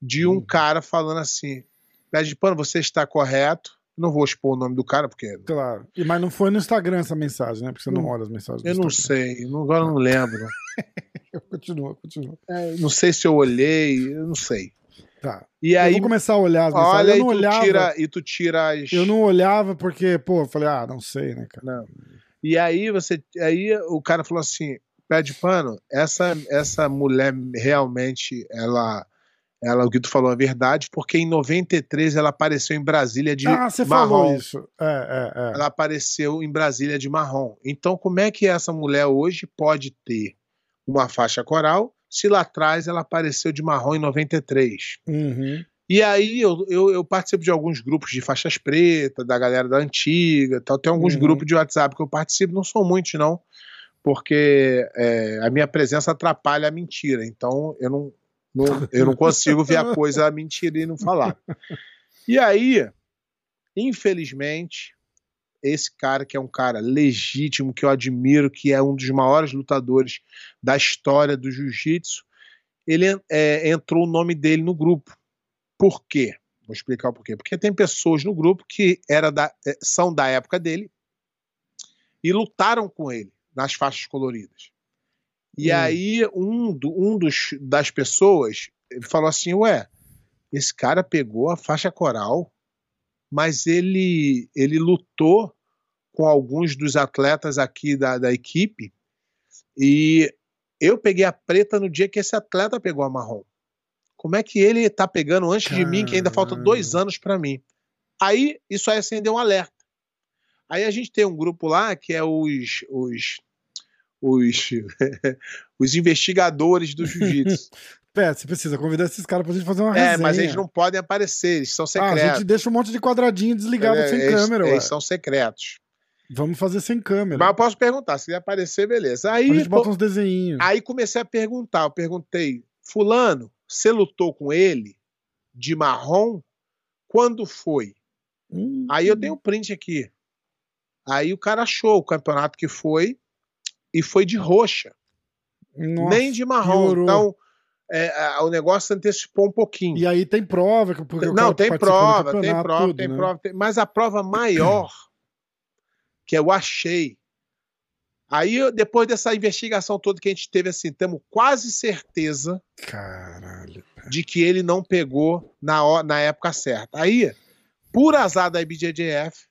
de um hum. cara falando assim: Pé de pano, você está correto. Não vou expor o nome do cara, porque. Claro. E, mas não foi no Instagram essa mensagem, né? Porque você não, Não, olha as mensagens do Eu não sei, agora eu não lembro. Continua, continua. É, não sei se eu olhei, eu não sei. Tá. E eu aí, vou começar a olhar as mensagens. olha, eu e não tu, olhava. tira, e tu tira as. Eu não olhava porque, pô, eu falei, ah, não sei, né, cara? Não. E aí você, aí o cara falou assim, pé de pano, essa essa mulher realmente ela ela o que tu falou é verdade, porque em 93 ela apareceu em Brasília de ah, você marrom. falou isso. É, é, é. Ela apareceu em Brasília de marrom. Então como é que essa mulher hoje pode ter uma faixa coral se lá atrás ela apareceu de marrom em 93? Uhum. E aí eu, eu, eu participo de alguns grupos de faixas pretas, da galera da antiga, tal. Tem alguns Uhum. grupos de WhatsApp que eu participo, não são muitos não, porque é, a minha presença atrapalha a mentira. Então eu não, não- eu não consigo ver a coisa a mentira e não falar. E aí, infelizmente, esse cara que é um cara legítimo, que eu admiro, que é um dos maiores lutadores da história do jiu-jitsu, ele é, entrou o nome dele no grupo. Por quê? Vou explicar o porquê. Porque tem pessoas no grupo que era da, eh, são da época dele e lutaram com ele nas faixas coloridas. E Hum. aí um, do- um dos, das pessoas ele falou assim, ué, esse cara pegou a faixa coral, mas ele, ele lutou com alguns dos atletas aqui da, da equipe e eu peguei a preta no dia que esse atleta pegou a marrom. Como é que ele tá pegando antes de mim, que ainda falta dois anos para mim? Aí isso aí acendeu um alerta. Aí a gente tem um grupo lá que é os os os, os investigadores do jiu-jitsu. Pé, você precisa convidar esses caras pra gente fazer uma é, resenha. mas eles não podem aparecer, eles são Ah, a secretos. gente deixa um monte de quadradinho desligado É, sem eles, câmera, ué. eles são secretos. Vamos fazer sem câmera. Mas eu posso perguntar, se ele aparecer, beleza. a Aí, gente bota pô, uns desenhinhos. aí comecei a perguntar. Eu perguntei, Fulano, você lutou com ele de marrom? Quando foi? Hum, Aí eu tenho um print aqui. Aí o cara achou o campeonato que foi e foi de roxa, nossa, nem de marrom. piorou. Então é, a- o negócio antecipou um pouquinho. E aí tem prova. que- Porque Não, tem prova, tem prova, tudo, tem né? prova. tem- Mas a prova maior que eu achei. Aí, depois dessa investigação toda que a gente teve, assim, temos quase certeza Caralho. de que ele não pegou na, na época certa. Aí, por azar da IBJJF,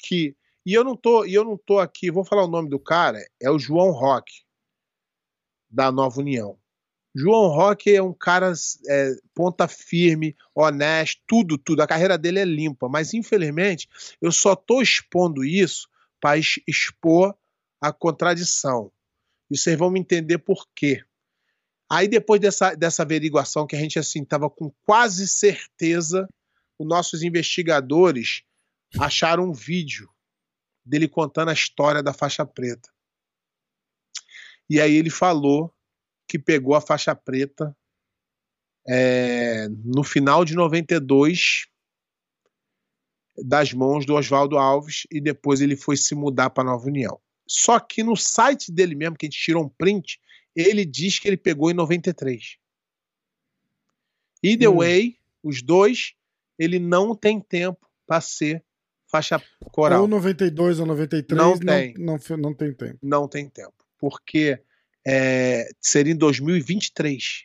que. E eu não tô, e eu não tô aqui, vou falar o nome do cara, é o João Roque, da Nova União. João Roque é um cara é, ponta firme, honesto, tudo, tudo. A carreira dele é limpa, mas infelizmente eu só tô expondo isso para expor a contradição. E vocês vão me entender por quê. Aí depois dessa, dessa averiguação que a gente assim estava com quase certeza, os nossos investigadores acharam um vídeo dele contando a história da faixa preta. E aí ele falou que pegou a faixa preta é, no final de 92 das mãos do Oswaldo Alves e depois ele foi se mudar para Nova União. Só que no site dele mesmo, que a gente tirou um print, ele diz que ele pegou em 93. Either Hum. way, os dois, ele não tem tempo para ser faixa coral. Ou 92 ou 93 Não não, tem. Não, não, não tem tempo. Não tem tempo. Porque é, seria em 2023.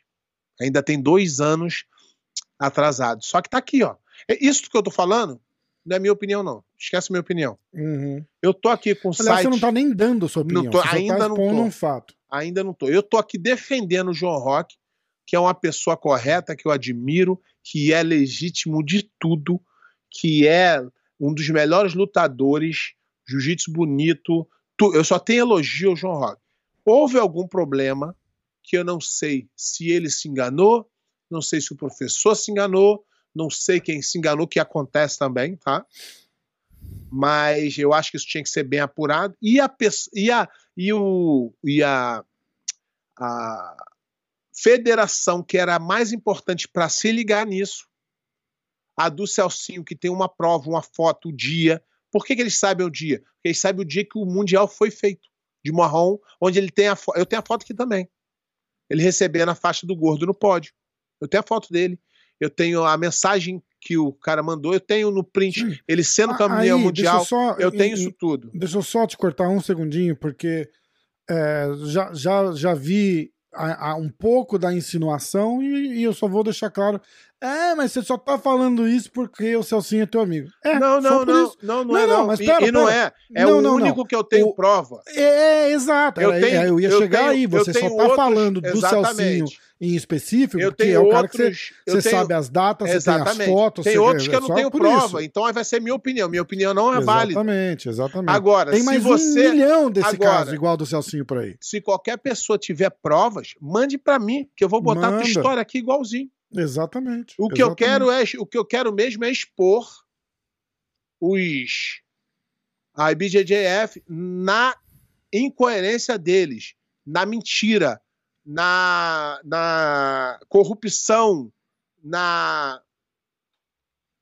Ainda tem dois anos atrasado. Só que tá aqui, ó. É Isso que eu tô falando não é minha opinião, não. Esquece minha opinião. Uhum. Eu tô aqui com o site. você não tá nem dando a sua Não opinião. tô- você só ainda tá não tô. um fato. Ainda não tô. Eu tô aqui defendendo o João Rock, que é uma pessoa correta, que eu admiro, que é legítimo de tudo, que é um dos melhores lutadores, jiu-jitsu bonito. tu- Eu só tenho elogio ao João Rock. Houve algum problema que eu não sei se ele se enganou, não sei se o professor se enganou, não sei quem se enganou, que acontece também, tá? Mas eu acho que isso tinha que ser bem apurado. E a, e a, e o, e a, a federação que era a mais importante para se ligar nisso, a do Celcinho, que tem uma prova, uma foto, o dia. Por que, que eles sabem o dia? Porque eles sabem o dia que o Mundial foi feito, de marrom, onde ele tem a foto. Eu tenho a foto aqui também. Ele recebendo a faixa do gordo no pódio. Eu tenho a foto dele. Eu tenho a mensagem que o cara mandou, eu tenho no print, ele sendo Ah, campeão aí, mundial, eu só- eu tenho isso tudo. Deixa eu só te cortar um segundinho, porque é, já, já, já vi a- a- um pouco da insinuação e, e eu só vou deixar claro. É, mas você só tá falando isso porque o Celcinho é teu amigo. É, não, não, não, isso. não, não, Não, é não, não. mas E- pera, e, não pera. é. É Não, o não, único não. que eu tenho O- prova. É, é, exato. Eu tenho- eu ia eu chegar tenho- aí. Você só tá outros- falando do exatamente. Celcinho em específico, Eu porque tenho é o cara que outros. você, eu você tenho- sabe as datas, você tem as Exatamente. fotos. Tem outros que é eu não tenho prova, isso. então vai ser minha opinião. Minha opinião não é válida. Exatamente, exatamente. Agora, Tem mais você. um milhão desse Agora- caso, igual do Celcinho por aí. Se qualquer pessoa tiver provas, mande pra mim, que eu vou botar a tua história aqui igualzinho. Exatamente. O que eu exatamente. quero é, o que eu quero mesmo é expor os a IBJJF na incoerência deles, na mentira, na, na corrupção, na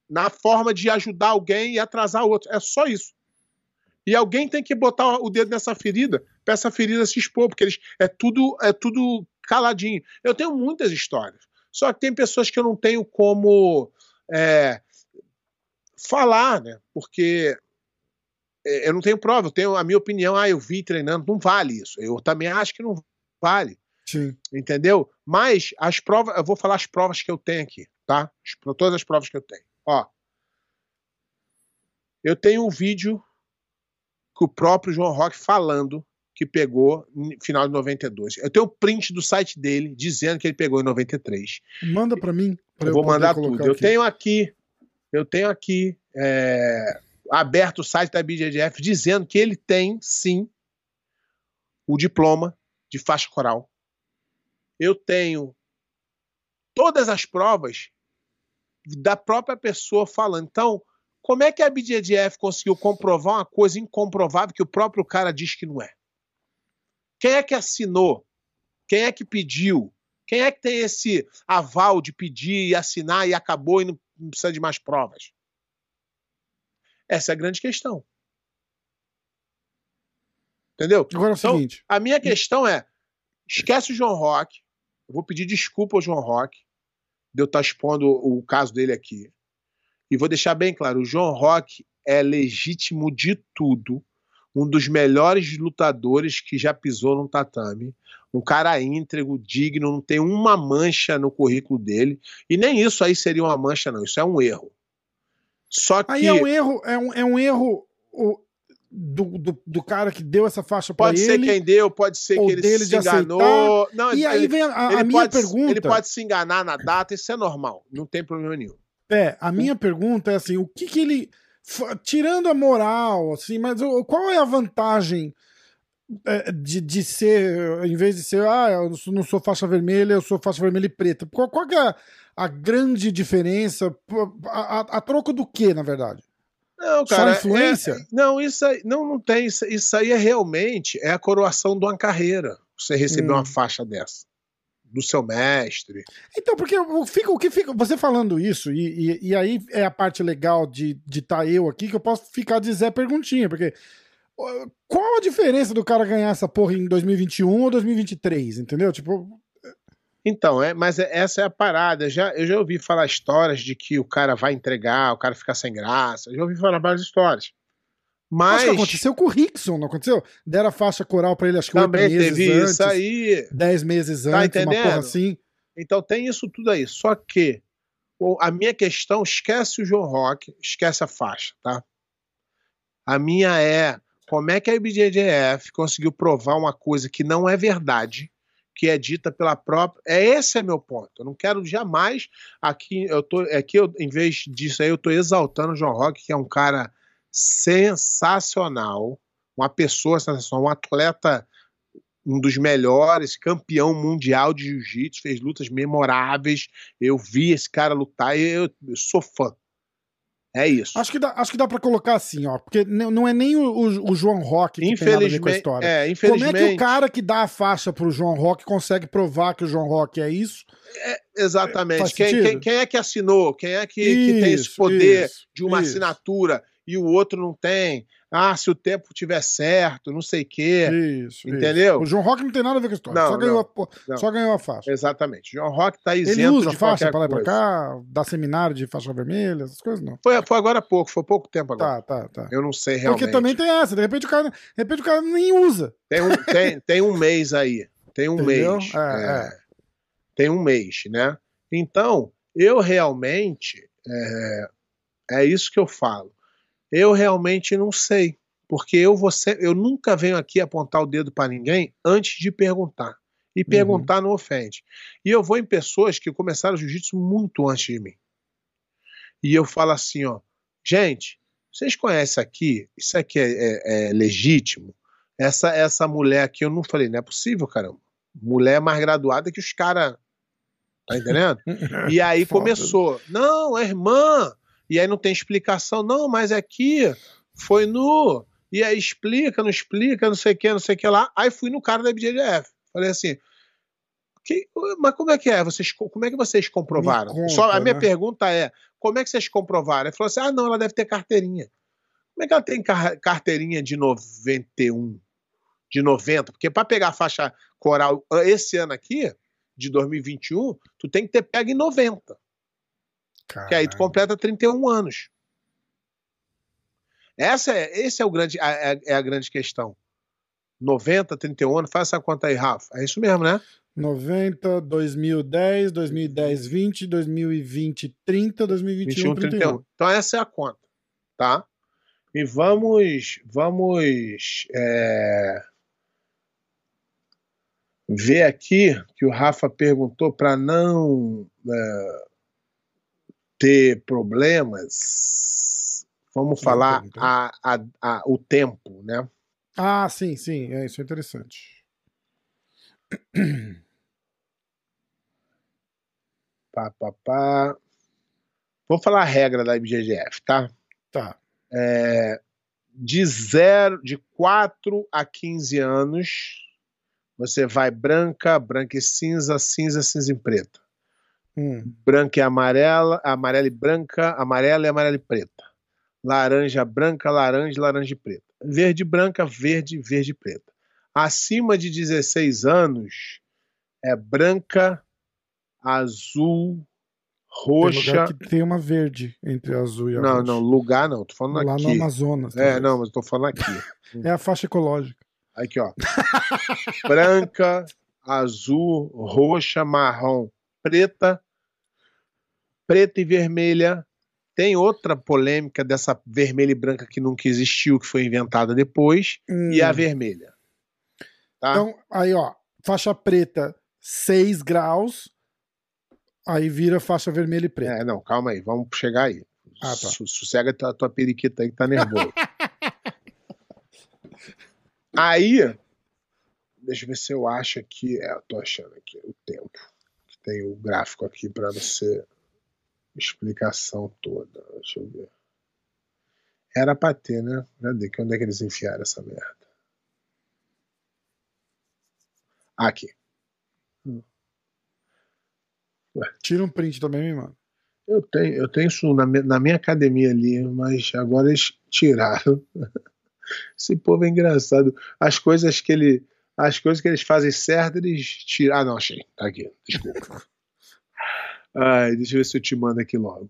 na forma de ajudar alguém e atrasar o outro. É só isso. E alguém tem que botar o dedo nessa ferida para essa ferida se expor, porque eles é tudo é tudo caladinho. Eu tenho muitas histórias. Só que tem pessoas que eu não tenho como é, falar, né? Porque é, eu não tenho prova, eu tenho a minha opinião. Ah, eu vi treinando, não vale isso. Eu também acho que não vale, Sim. entendeu? Mas as provas, eu vou falar as provas que eu tenho aqui, tá? As- Todas as provas que eu tenho. Ó, eu tenho um vídeo que o próprio João Roque falando que pegou no final de 92. Eu tenho o print do site dele dizendo que ele pegou em 93. Manda pra mim. Pra Eu vou mandar tudo. Eu aqui. tenho aqui, eu tenho aqui é, aberto o site da BJJF dizendo que ele tem sim o diploma de faixa coral. Eu tenho todas as provas da própria pessoa falando. Então, como é que a BJJF conseguiu comprovar uma coisa incomprovável que o próprio cara diz que não é? Quem é que assinou? Quem é que pediu? Quem é que tem esse aval de pedir e assinar e acabou e não precisa de mais provas? Essa é a grande questão. Entendeu? Agora é o Então, seguinte. A minha questão é: esquece o João Rock. Eu vou pedir desculpa ao João Rock de eu estar expondo o caso dele aqui. E vou deixar bem claro: o João Rock é legítimo de tudo. Um dos melhores lutadores que já pisou no tatame. Um cara íntegro, digno, não tem uma mancha no currículo dele. E nem isso aí seria uma mancha, não. Isso é um erro. Só que. Aí é um erro, é um, é um erro do, do, do cara que deu essa faixa pra Pode ser ele. quem deu, pode ser que ele dele se enganou. Não, E ele- aí vem a, a ele minha pode, pergunta. Ele pode se enganar na data, isso é normal, não tem problema nenhum. É, a minha pergunta é assim, o que que ele tirando a moral, assim, mas o- qual é a vantagem é, de, de ser, em vez de ser, ah, eu não sou faixa vermelha, eu sou faixa vermelha e preta. Qual, qual que é a, a grande diferença? A, a- a troco do que, na verdade? Não, Só cara. influência? é- não, isso aí não, não tem. Isso, isso aí é realmente é a coroação de uma carreira. Você receber Hum. uma faixa dessa. Do seu mestre. Então, porque o, fica, o que fica, você falando isso, e, e, e aí é a parte legal de estar de tá eu aqui, que eu posso ficar de Zé Perguntinha, porque qual a diferença do cara ganhar essa porra em 2021 ou 2023, entendeu? Tipo, Então, é, mas é- essa é a parada. Eu já, eu já ouvi falar histórias de que o cara vai entregar, o cara fica sem graça. Eu já ouvi falar várias histórias. Mas acho que aconteceu com o Rickson, não aconteceu? Deram a faixa coral pra ele, acho que também meses teve antes, isso aí. dez meses Tá antes, uma porra entendendo? assim. Então tem isso tudo aí. Só que a minha questão, esquece o João Rock, esquece a faixa, tá? A minha é como é que a IBJJF conseguiu provar uma coisa que não é verdade, que é dita pela própria. É esse é meu ponto. Eu não quero jamais aqui eu tô aqui eu, em vez disso aí eu tô exaltando o João Rock, que é um cara sensacional, uma pessoa sensacional, um atleta um dos melhores, campeão mundial de jiu-jitsu, fez lutas memoráveis. Eu vi esse cara lutar e eu, eu sou fã. É isso. Acho que dá, acho que dá pra colocar assim, ó, porque não é nem o, o- o João Rock que tem nada a ver com a história. é, Como infelizmente, é que o cara que dá a faixa pro João Rock consegue provar que o João Rock é isso? exatamente. Faz Quem, quem, quem é que assinou? Quem é que, que tem esse Isso, poder isso, de uma isso. assinatura e o outro não tem? Ah, se o tempo tiver certo, não sei o quê. Isso. Entendeu? Isso. O João Rock não tem nada a ver com a história. Não, só, ganhou não, a, pô- não. só ganhou a faixa. Exatamente. João Rock tá isento Ele usa de faixa pra lá e coisa. cá, dá seminário de faixa vermelha, essas coisas não. Foi, foi agora há pouco, foi pouco tempo agora. Tá, tá, tá. Eu não sei realmente. Porque também tem essa, de repente o cara, de repente o cara nem usa. Tem um, tem, tem um mês aí. Tem um Entendeu? mês. É, É. Tem um mês, né? Então, eu realmente. É, é isso que eu falo. Eu realmente não sei. Porque eu, ser- eu nunca venho aqui apontar o dedo para ninguém antes de perguntar. E perguntar não ofende. E eu vou em pessoas que começaram jiu-jitsu muito antes de mim. E eu falo assim, ó, gente, vocês conhecem aqui? Isso aqui é, é- é legítimo? Essa essa mulher aqui, eu não falei, não é possível, caramba. Mulher mais graduada que os caras. Tá entendendo? E aí Foda. começou. Não, é irmã. E aí não tem explicação. Não, mas aqui foi no. E aí explica, não explica, não sei o que, não sei o que lá. Aí fui no cara da BJJF. Falei assim. "Que- mas como é que é? Vocês, como é que vocês comprovaram? conta, Só a minha né? pergunta é: como é que vocês comprovaram? Ele falou assim: ah, não, ela deve ter carteirinha. Como é que ela tem car- carteirinha de 91? De 90? Porque para pegar a faixa coral esse ano aqui, de 2021, tu tem que ter pego em 90. Que aí tu Caralho. completa 31 anos. Essa é, esse é, o grande, a, é, é a grande questão. 90, 31 anos, faz essa conta aí, Rafa. É isso mesmo, né? 90, 2010, 2010, 20, 2020, 30, 2021, 31. Então essa é a conta, tá? E vamos, vamos é, ver aqui que o Rafa perguntou para não é, ter problemas. Vamos falar a, a, a, o tempo, né? Ah, sim, sim, é isso é interessante. Pá, pá, pá. Vou falar a regra da IBGGF, tá? Tá. É, de zero, de 4 a 15 anos, você vai branca, branca e cinza, cinza, cinza e preta. Hum. Branca e amarela, amarela e branca, amarela e amarela e preta. Laranja, branca, laranja, laranja e preta. Verde, branca, verde, verde e preta. Acima de 16 anos é branca, azul, Tem roxa. que tem uma verde entre azul e a Não, roxa. não, lugar não, tô falando Lá aqui. no Amazonas. É, não, mas tô falando aqui. É a faixa ecológica. Aqui, ó. Branca, azul, roxa, marrom, preta, preta e vermelha. Tem outra polêmica dessa vermelha e branca que nunca existiu, que foi inventada depois, e a Hum. vermelha. Tá? Então, aí, ó, faixa preta, 6 graus. Aí vira faixa vermelha e preta. É, não, calma aí, vamos chegar aí. Ah, tá. Sossega tua, tua periquita aí que tá nervoso. aí, deixa eu ver se eu acho aqui. É, eu tô achando aqui o tempo. Tem o gráfico aqui pra você. Explicação toda. Deixa eu ver. Era pra ter, né? Cadê? Onde é que eles enfiaram essa merda? Aqui. Tira um print também, me mano. Eu tenho, eu tenho isso na, na minha academia ali, mas agora eles tiraram. Esse povo é engraçado. As coisas que ele, as coisas que eles fazem certo, eles tiram. Ah, não, achei. Tá aqui. Desculpa. Ai, deixa eu ver se eu te mando aqui logo.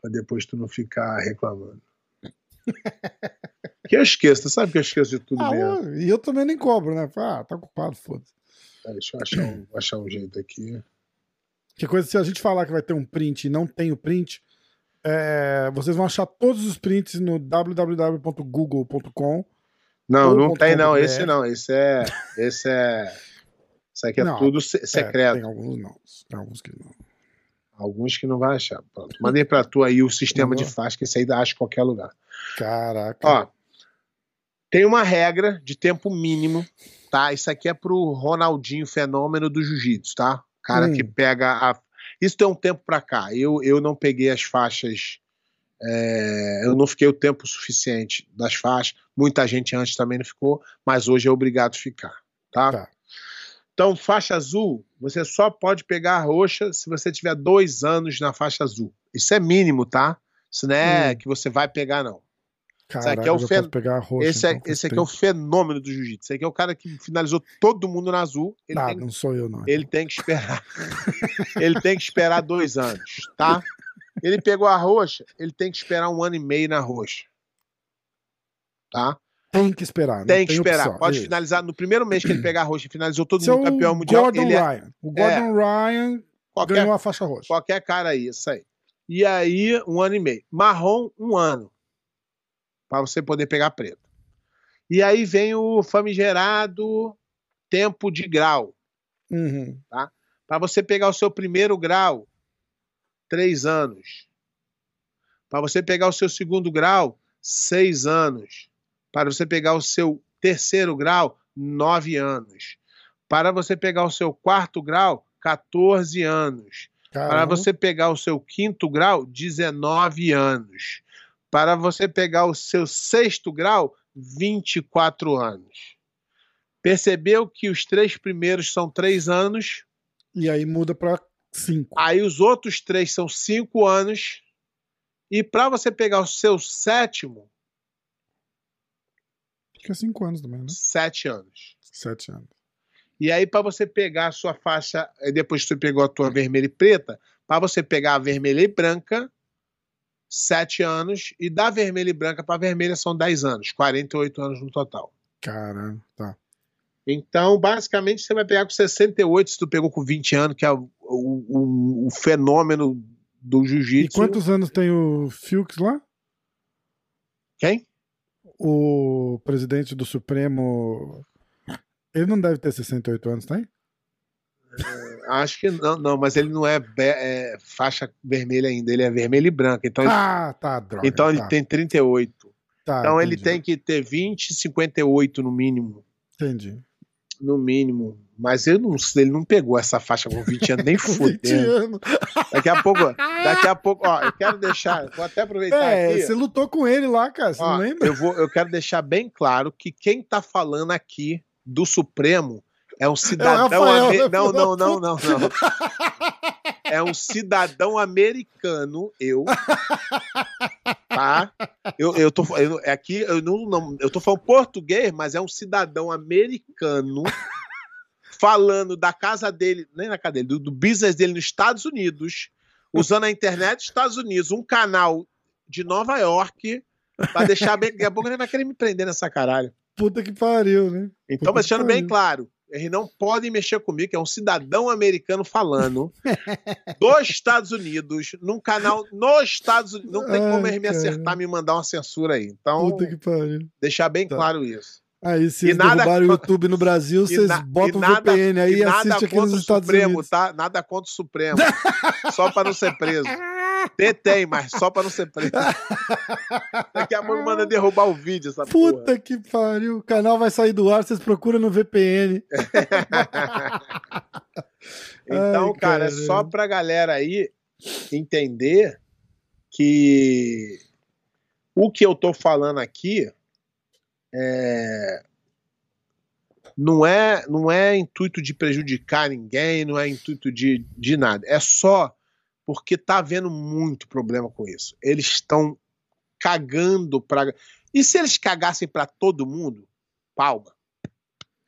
Pra depois tu não ficar reclamando. Que eu esqueço, tu sabe que eu esqueço de tudo Ah, mesmo. e eu também nem cobro, né? Ah, tá ocupado, foda-se. Tá, Deixa eu achar um, achar um jeito aqui. Que coisa, se a gente falar que vai ter um print e não tem o print, é, vocês vão achar todos os prints no www.google.com. Não, não tem não. Esse não. Esse é. Esse é. Isso aqui é Não, tudo se- É, secreto. tem alguns não. Tem alguns que não. Alguns que não vai achar. Pronto. Mandei pra tu aí o sistema de faixa, que esse aí acha em qualquer lugar. Caraca. Ó, tem uma regra de tempo mínimo, tá? Isso aqui é pro Ronaldinho Fenômeno do Jiu-Jitsu, tá? Cara Hum. que pega a. Isso tem um tempo pra cá. Eu, eu não peguei as faixas. é, eu não fiquei o tempo suficiente das faixas. Muita gente antes também não ficou, mas hoje é obrigado a ficar, tá? Tá. Então, faixa azul, você só pode pegar a roxa se você tiver dois anos na faixa azul. Isso é mínimo, tá? Isso não é Hum. que você vai pegar, não. Caraca, aqui é o fen- roxa, esse, é, então, esse aqui é o fenômeno do jiu-jitsu. Esse aqui é o cara que finalizou todo mundo na azul. Ele, Ah, tem, não sou eu, não. ele tem que esperar. ele tem que esperar dois anos, tá? Ele pegou a roxa, ele tem que esperar um ano e meio na roxa. Tá? Tem que esperar. não Tem que esperar. opção. Pode Isso. finalizar. No primeiro mês que ele pegar a roxa, finalizou todo é mundo campeão mundial. Gordon Ele é Ryan. O Gordon Ryan qualquer, ganhou a faixa roxa. qualquer cara aí, isso aí. E aí, um ano e meio. Marrom, um ano. Pra você poder pegar preto. E aí vem o famigerado tempo de grau. Uhum. Para você pegar o seu primeiro grau, três anos. Para você pegar o seu segundo grau, seis anos. Para você pegar o seu terceiro grau, nove anos. Para você pegar o seu quarto grau, 14 anos. Para Caramba. você pegar o seu quinto grau, 19 anos. Para você pegar o seu sexto grau, 24 anos. Percebeu que os três primeiros são três anos, E aí muda pra cinco. aí os outros três são cinco anos, e para você pegar o seu sétimo, que é cinco anos também, né? sete anos. Sete anos. E aí, para você pegar a sua faixa, eh, depois que você pegou a tua vermelha e preta, para você pegar a vermelha e branca, sete anos, e da vermelha e branca para vermelha são 10 anos, 48 anos no total. Caramba, tá. Então, basicamente, você vai pegar com 68, se tu pegou com 20 anos, que é o, o- o- fenômeno do E jiu-jitsu. quantos anos tem o Fuchs lá? Quem? O presidente do Supremo. Ele não deve ter 68 anos, tem? Acho que não, não, mas ele não é, é faixa vermelha ainda, ele é vermelho e branco. Então, ele, Ah, tá, droga. então ele tá, tem 38. tá, Então ele entendi, tem que ter 20 e 58 no mínimo. Entendi. No mínimo. Mas eu não, ele não pegou essa faixa com 20 anos, nem Com 20 fudendo. Daqui a pouco, daqui a pouco, ó, eu quero deixar, vou até aproveitar É, aqui. você lutou com ele lá, cara. Você Ó, não lembra? eu, vou, eu quero deixar bem claro que quem tá falando aqui do Supremo é um cidadão. Rafael, ame- né, Não, filho da não, não, não, não. É um cidadão americano, eu. Tá? Eu, eu tô eu, aqui, eu não, não, eu tô falando português, mas é um cidadão americano falando da casa dele, nem na casa dele, do, do business dele nos Estados Unidos, usando a internet dos Estados Unidos, um canal de Nova York, pra deixar bem. Daqui a pouco ele vai querer me prender nessa caralho. Puta que pariu, né? Então, Puta mas deixando bem claro, eles não podem mexer comigo, que é um cidadão americano falando dos Estados Unidos, num canal nos Estados Unidos. Não tem como eles me acertar, me mandar uma censura aí. Então, Puta que pariu. deixar bem Tá. claro isso. Aí, se E nada o YouTube no Brasil, vocês na- botam nada- VPN aí e e nada assiste aqui nos o Estados Supremo, Unidos. tá? Nada contra o Supremo. só para não ser preso. Tem, mas só para não ser preso. Daqui a pouco manda derrubar o vídeo, essa porra. Puta que pariu. O canal vai sair do ar, vocês procuram no VPN. Então, Ai, cara, é caramba. só pra galera aí entender que o que eu tô falando aqui é não é não é intuito de prejudicar ninguém, não é intuito de, de nada. É só porque tá havendo muito problema com isso. Eles estão cagando pra. E se eles cagassem pra todo mundo, palma.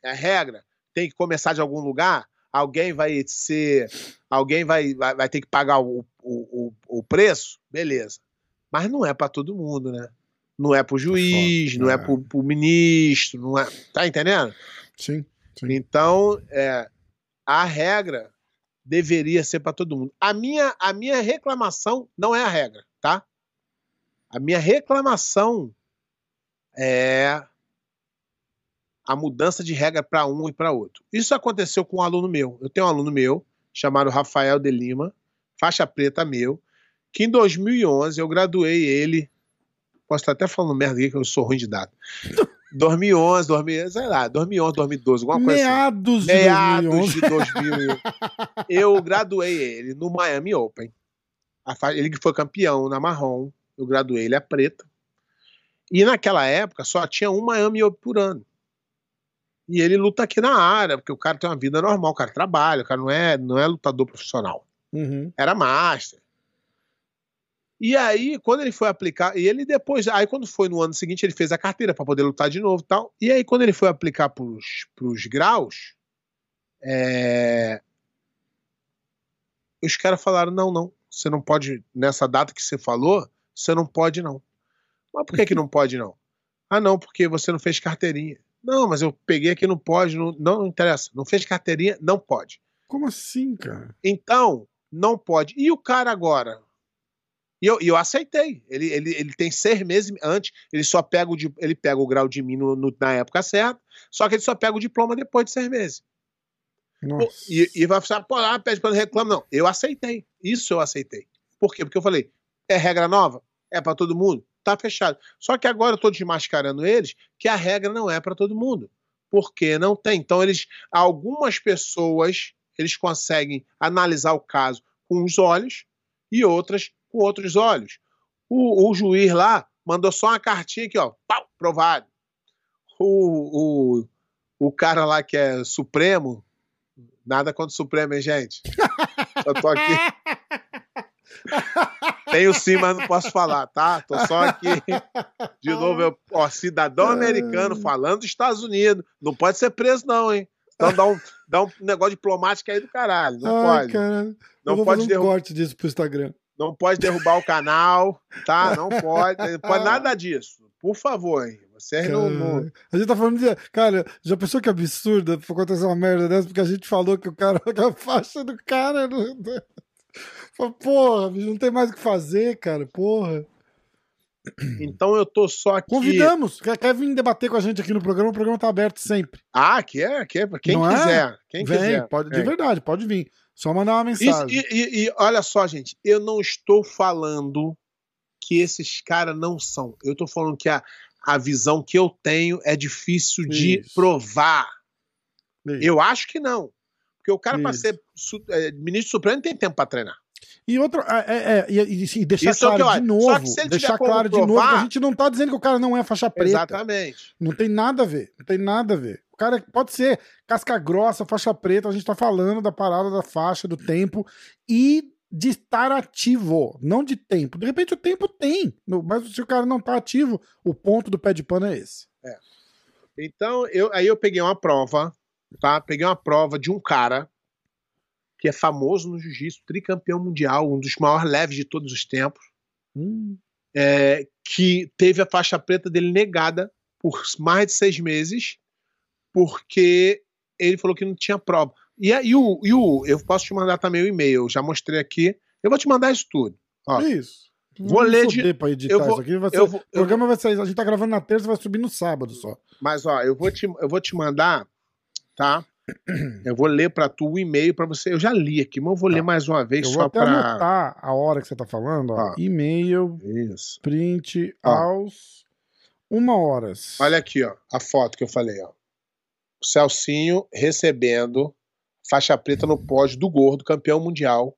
É a regra. Tem que começar de algum lugar. Alguém vai ser. Alguém vai, vai, vai ter que pagar o, o, o, preço, beleza. Mas não é pra todo mundo, né? Não é pro juiz, foda, não é é. pro, pro ministro, não é. Tá entendendo? Sim. Sim. Então, é, a regra deveria ser para todo mundo. A minha, a minha reclamação não é a regra, tá? A minha reclamação é a mudança de regra para um e para outro. Isso aconteceu com um aluno meu. Eu tenho um aluno meu chamado Rafael de Lima, faixa preta meu, que em 2011 eu graduei ele. Posso estar até falando merda aqui que eu sou ruim de data. 2011, 2000, sei lá, 2011, 2012, alguma coisa assim Meados de meados 2011. de 2000. eu graduei ele no Miami Open. Ele que foi campeão na marrom. Eu graduei ele a preta. E naquela época só tinha um Miami Open por ano. E ele luta aqui na área, porque o cara tem uma vida normal, o cara trabalha, o cara não é, não é lutador profissional. Uhum. Era master. E aí, quando ele foi aplicar, e ele depois, aí quando foi no ano seguinte, ele fez a carteira para poder lutar de novo e tal. E aí, quando ele foi aplicar para os graus, é... os caras falaram: não, não, você não pode, nessa data que você falou, você não pode, não. Mas por que, que não pode, não? Ah, não, porque você não fez carteirinha. Não, mas eu peguei aqui, não pode, não, não interessa. Não fez carteirinha, não pode. Como assim, cara? Então, não pode. E o cara agora? E eu, e eu aceitei. Ele, ele, ele tem seis meses antes, ele só pega o, ele pega o grau de mim no, no, na época certa, só que ele só pega o diploma depois de seis meses. E, e, vai falar, pô, ah, pede para reclama. Não, eu aceitei. Isso eu aceitei. Por quê? Porque eu falei, é regra nova? É para todo mundo? Tá fechado. Só que agora eu tô desmascarando eles que a regra não é para todo mundo. Porque não tem. Então, eles, algumas pessoas, eles conseguem analisar o caso com os olhos e outras com outros olhos. O, o juiz lá mandou só uma cartinha aqui, ó, pau, provado. O, o, o cara lá que é Supremo, nada contra o Supremo, hein, gente? Eu tô aqui. Tenho sim, mas não posso falar, tá? Tô só aqui. De novo, eu, ó, cidadão americano falando dos Estados Unidos. Não pode ser preso, não, hein? Então dá um, dá um negócio diplomático aí do caralho. Não Ai, pode. Cara, não pode fazer um corte disso pro Instagram não pode derrubar o canal, tá? Não pode, não pode nada disso. Por favor, hein? Vocês não, não, A gente tá falando de. Cara, já pensou que absurdo acontecer uma merda dessa? Porque a gente falou que o cara. Que a faixa do cara. Não... Porra, não tem mais o que fazer, cara. Porra. Então eu tô só aqui. Convidamos. Quer, quer vir debater com a gente aqui no programa? O programa tá aberto sempre. Ah, que é, que é. Quem não é? quiser. É? Quem Vem, quiser. Pode, de verdade, pode vir. Só mandar uma mensagem. E, e, e, olha só, gente, eu não estou falando que esses caras não são. Eu estou falando que a, a visão que eu tenho é difícil de Isso. provar. Isso. Eu acho que não. Porque o cara, para ser é, ministro supremo, tem tempo para treinar. E outro, é, é, é e, e, deixar Isso claro é de novo, deixar claro provar, de novo a gente não tá dizendo que o cara não é faixa preta. Exatamente. Não tem nada a ver, não tem nada a ver. O cara pode ser casca grossa, faixa preta, a gente tá falando da parada da faixa, do tempo e de estar ativo, não de tempo. De repente o tempo tem, mas se o cara não tá ativo, o ponto do pé de pano é esse. É. Então, eu, aí eu peguei uma prova, tá? Peguei uma prova de um cara que é famoso no jiu-jitsu, tricampeão mundial, um dos maiores leves de todos os tempos, hum. é, que teve a faixa preta dele negada por mais de seis meses porque ele falou que não tinha prova. E, e, o, e o, eu posso te mandar também o e-mail, já mostrei aqui. Eu vou te mandar isso tudo. Ó, isso. Vou ler de. Pra editar eu vou, isso aqui. Vai ser, vou, o programa vai sair. A gente tá gravando na terça, vai subir no sábado só. Mas, ó, eu vou te, eu vou te mandar, tá? Eu vou ler para tu o e-mail para você. Eu já li aqui, mas eu vou tá. ler mais uma vez eu só para. anotar a hora que você tá falando. Ó. E-mail. Isso. Print ó. aos uma horas. Olha aqui, ó, a foto que eu falei, ó. Celcinho recebendo faixa preta no pódio do Gordo, campeão mundial.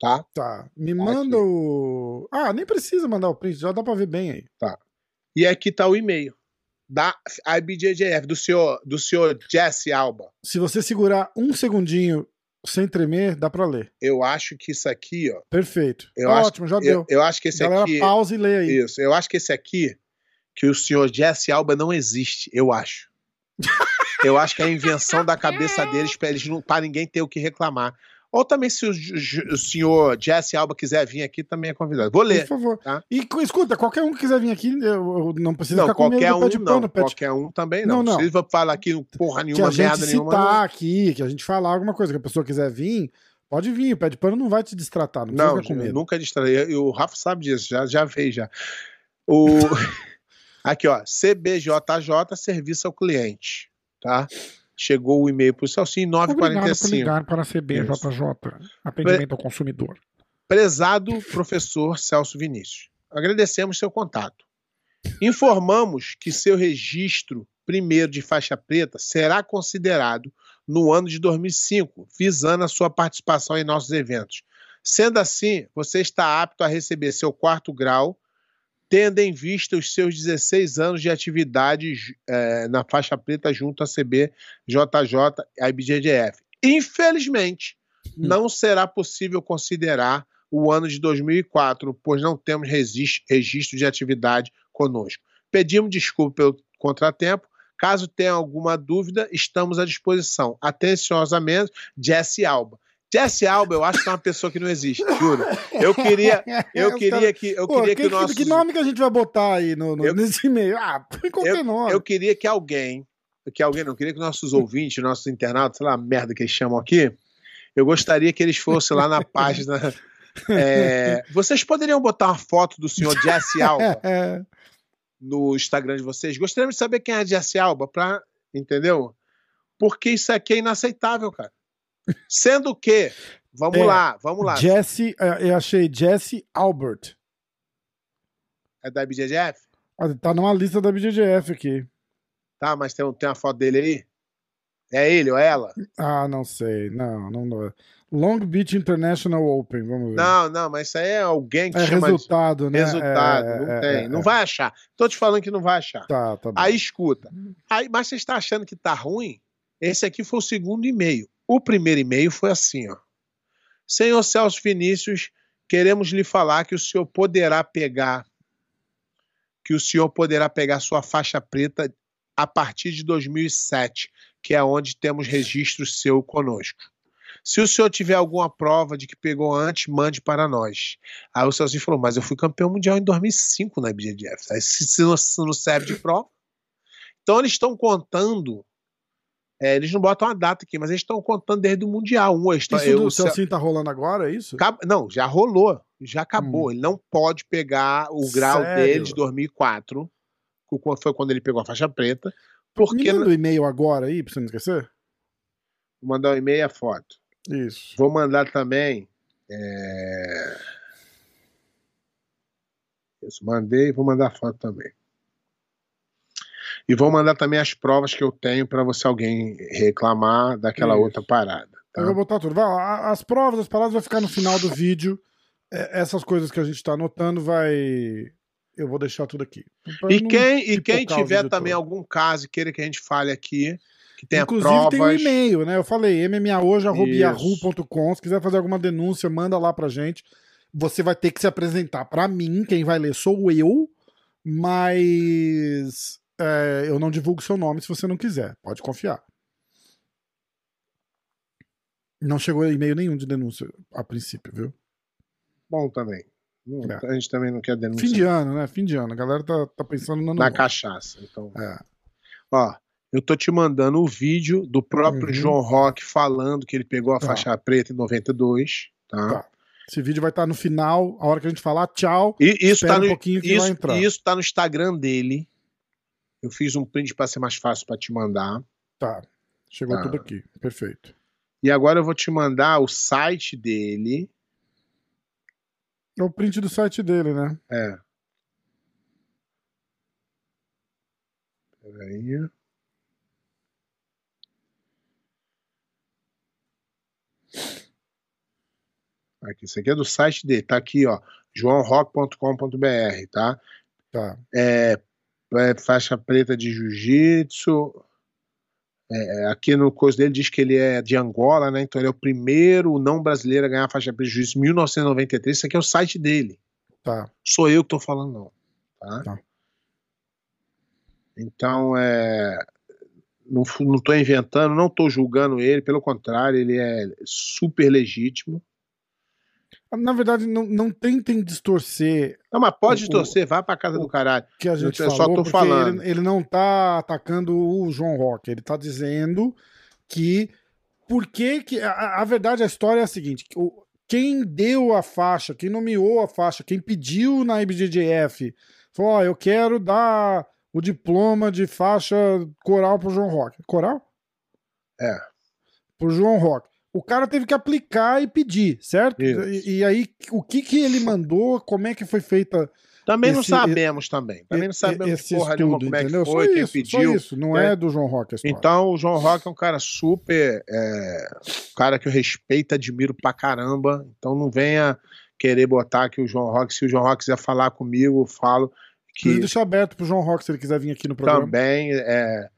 Tá? Tá. Me manda aqui. o. Ah, nem precisa mandar o print, já dá pra ver bem aí. Tá. E aqui tá o e-mail da IBJJF, do senhor, do senhor Jesse Alba. Se você segurar um segundinho sem tremer, dá pra ler. Eu acho que isso aqui, ó. Perfeito. Eu tá acho, ótimo, já deu. Eu, acho que esse Galera, aqui. pausa e lê aí. Isso. Eu acho que esse aqui, que o senhor Jesse Alba não existe, eu acho. Eu acho que é a invenção da cabeça deles para eles não para ninguém ter o que reclamar. Ou também, se o, o, senhor Jesse Alba quiser vir aqui, também é convidado. Vou ler. Por favor. Tá? E escuta, qualquer um que quiser vir aqui, eu, eu não precisa não, ficar qualquer um, pano. Não, qualquer um também não. Não, não. Se falar aqui porra nenhuma, que a merda gente nenhuma. citar não... aqui, que a gente falar alguma coisa, que a pessoa quiser vir, pode vir. O pé de pano não vai te distratar. Não, não nunca distrai. E o Rafa sabe disso, já, já fez já. O... aqui, ó. CBJJ, serviço ao cliente tá? Chegou o e-mail para o Celcinho 945. Obrigado por ligar para a CBJJ, atendimento ao consumidor. Prezado professor Celso Vinícius, agradecemos seu contato. Informamos que seu registro primeiro de faixa preta será considerado no ano de 2005, visando a sua participação em nossos eventos. Sendo assim, você está apto a receber seu quarto grau tendo em vista os seus 16 anos de atividade é, na faixa preta junto à CB, JJ e IBJJF. Infelizmente, hum. não será possível considerar o ano de 2004, pois não temos registro de atividade conosco. Pedimos desculpa pelo contratempo. Caso tenha alguma dúvida, estamos à disposição. Atenciosamente, Jesse Alba. Jesse Alba, eu acho que é uma pessoa que não existe, juro. Eu queria, eu queria que, eu Pô, queria que, que o nosso. que nome que a gente vai botar aí no, no- Eu- nesse e-mail? Ah, põe qualquer eu, nome. eu queria que alguém, que alguém, não queria que nossos ouvintes, nossos internautas, sei lá, merda que eles chamam aqui, eu gostaria que eles fossem lá na página. é, vocês poderiam botar uma foto do senhor Jesse Alba É, no Instagram de vocês? Gostaríamos de saber quem é Jesse Alba, pra, entendeu? Porque isso aqui é inaceitável, cara. Sendo que, vamos É, lá, vamos lá. Jesse, é, eu achei Jesse Albert. É da BJJF? Ah, Tá numa lista da BJJF aqui. Tá, mas tem, tem uma foto dele aí? É ele ou ela? Ah, não sei. Não, não, não. Long Beach International Open, vamos ver. Não, não, mas isso aí é alguém que é chama de resultado, né? resultado. É, não é, tem. é, não é. vai achar. Tô te falando que não vai achar. Tá, tá bom. Aí escuta. Aí, mas você está achando que tá ruim? Esse aqui foi o segundo e-mail. O primeiro e-mail foi assim, ó. Senhor Celso Vinícius, queremos lhe falar que o senhor poderá pegar que o senhor poderá pegar sua faixa preta a partir de 2007, que é onde temos registro seu conosco. Se o senhor tiver alguma prova de que pegou antes, mande para nós. Aí o Celso falou, mas eu fui campeão mundial em 2005 na IBJJF. Aí se, se não, se não serve de prova. Então eles estão contando, é, eles não botam a data aqui, mas eles estão contando desde o Mundial. Um, eles tão- Isso eu- do o Cel- Celcinho tá rolando agora, é isso? Não, já rolou, já acabou. Ele não pode pegar o grau Hum. Sério? dele de 2004, que foi quando ele pegou a faixa preta, porque Me manda o e-mail agora aí, pra você não esquecer. vou mandar um e-mail e a foto. Isso. Vou mandar também. é, Isso, mandei, vou mandar a foto também. E vou mandar também as provas que eu tenho para você alguém reclamar daquela Isso. outra parada. tá? Eu vou botar tudo. Vai, a- as provas, as palavras vai ficar no final do vídeo. É, essas coisas que a gente tá anotando vai. Eu vou deixar tudo aqui. E quem, e quem tiver também todo. algum caso e queira que a gente fale aqui, que tenha Inclusive provas. tem um e-mail, né? Eu falei mmahoje.yahoo.com. Se quiser fazer alguma denúncia, manda lá pra gente. Você vai ter que se apresentar pra mim. Quem vai ler sou eu, mas é, eu não divulgo seu nome se você não quiser. Pode confiar. Não chegou e-mail nenhum de denúncia a princípio, viu? Bom também. Não, É. A gente também não quer denúncia Fim de ano, né? Fim de ano. A galera tá, tá pensando na novo. cachaça. Então, É. ó, eu tô te mandando o vídeo do próprio Uhum. João Rock falando que ele pegou a Tá. faixa preta em 92, tá? Tá. Esse vídeo vai estar no final, a hora que a gente falar tchau. E isso tá no um pouquinho que vai isso, entrar. isso tá no Instagram dele. Eu fiz um print para ser mais fácil para te mandar. Tá. Chegou Tá. tudo aqui. Perfeito. E agora eu vou te mandar o site dele. É o print do site dele, né? É. Peraí. Aqui, isso aqui é do site dele, tá aqui, ó, joãorock.com.br, tá? Tá. É, é faixa preta de jiu-jitsu. É, aqui no coisa dele diz que ele é de Angola, né? Então ele é o primeiro não brasileiro a ganhar a faixa preta de jiu-jitsu em 1993. Isso aqui é o site dele. Tá. Sou eu que tô falando, não. Tá? Tá. Então, é. Não, tô inventando, não tô julgando ele, pelo contrário, ele é super legítimo. Na verdade, não, não tentem distorcer Não, mas pode O- torcer, vai pra casa do caralho. que a gente Eu só falou, tô porque falando. Ele, ele não tá atacando o João Rock. Ele tá dizendo que. Por que que. A, a verdade, a história é a seguinte: o- quem deu a faixa, quem nomeou a faixa, quem pediu na IBJJF, falou: Ó, eu quero dar o diploma de faixa coral pro João Rock. Coral? É. Pro João Rock. O cara teve que aplicar e pedir, certo? E, e aí, o que que ele mandou, como é que foi feita Também não Esse- sabemos também. Também não e- sabemos esse porra nenhuma estudo, como é que foi, só quem isso, pediu. Isso, não né? é do João Rock. Então, o João Rock é um cara super. É, um cara que eu respeito, admiro pra caramba. Então, não venha querer botar que o João Rock, se o João Rock quiser falar comigo, eu falo que deixa aberto pro João Rock se ele quiser vir aqui no programa. também é.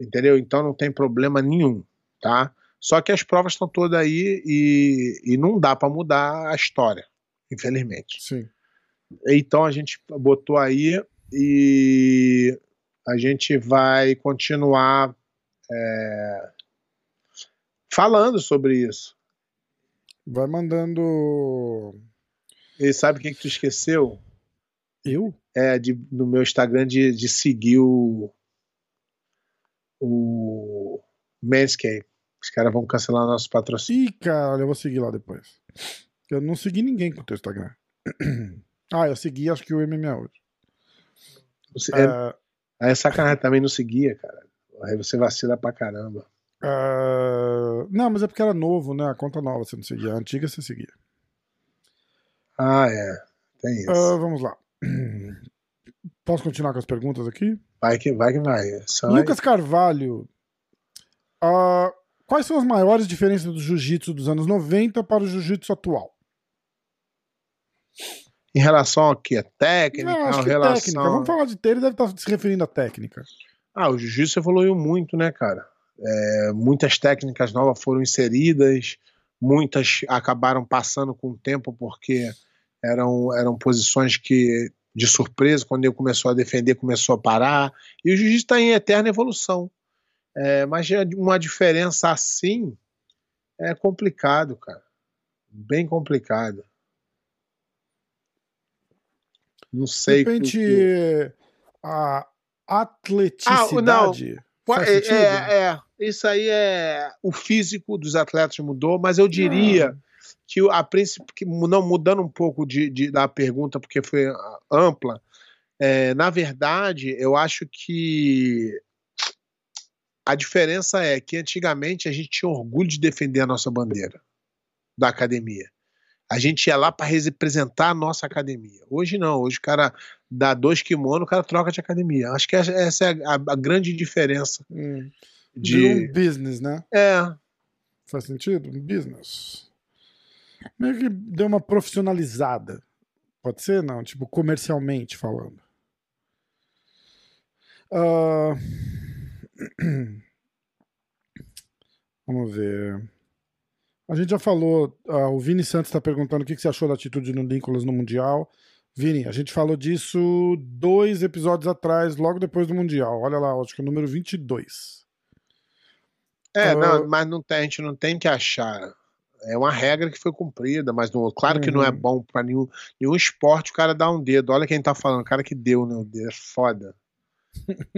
Entendeu? Então, não tem problema nenhum, tá? Só que as provas estão todas aí e, e não dá pra mudar a história. infelizmente. Sim. Então a gente botou aí e a gente vai continuar é, falando sobre isso. Vai mandando. E sabe o que, que tu esqueceu? Eu? É, de, no meu Instagram de, de seguir o. O. Manscaped. Os caras vão cancelar nosso patrocínio. Ih, cara, eu vou seguir lá depois. Eu não segui ninguém com o teu Instagram. ah, eu segui acho que o MMA hoje. Você, é, aí é sacanagem também não seguia, cara. Aí você vacila pra caramba. Uh, não, mas é porque era novo, né? A conta nova você não seguia. A antiga você seguia. Ah, é. Tem isso. Uh, vamos lá. Posso continuar com as perguntas aqui? Vai que vai. Que vai. Só Lucas Carvalho. Uh, quais são as maiores diferenças do jiu-jitsu dos anos 90 para o jiu-jitsu atual? Em relação ao que? Técnica? Não, acho que relação... técnica. Vamos falar de ter, ele deve estar se referindo à técnica. Ah, o jiu-jitsu evoluiu muito, né, cara? É, muitas técnicas novas foram inseridas, muitas acabaram passando com o tempo porque eram, eram posições que de surpresa, quando ele começou a defender, começou a parar. E o jiu-jitsu está em eterna evolução. É, mas uma diferença assim é complicado, cara. Bem complicado. Não sei. De repente, porque... a atleticidade. Ah, é, é, é, isso aí é. O físico dos atletas mudou, mas eu diria. Ah que a princípio, não mudando um pouco de, de, da pergunta, porque foi ampla, é, na verdade, eu acho que a diferença é que antigamente a gente tinha orgulho de defender a nossa bandeira da academia. A gente ia lá para representar a nossa academia. Hoje não, hoje o cara dá dois kimonos, o cara troca de academia. Acho que essa é a, a grande diferença. Hum. De um business, né? É. Faz sentido? Um business. Meio que deu uma profissionalizada. Pode ser? Não, tipo, comercialmente falando. Uh... Vamos ver. A gente já falou, uh, o Vini Santos está perguntando o que, que, você achou da atitude do Nicolas no Mundial. Vini, a gente falou disso dois episódios atrás, logo depois do Mundial. Olha lá, acho que é o número 22. É, uh, não, mas não tem, a gente não tem que achar. É uma regra que foi cumprida, mas não, claro que uhum. não é uhum. bom para nenhum, nenhum esporte o cara dar um dedo. Olha quem tá falando, o cara que deu, né? O dedo é foda.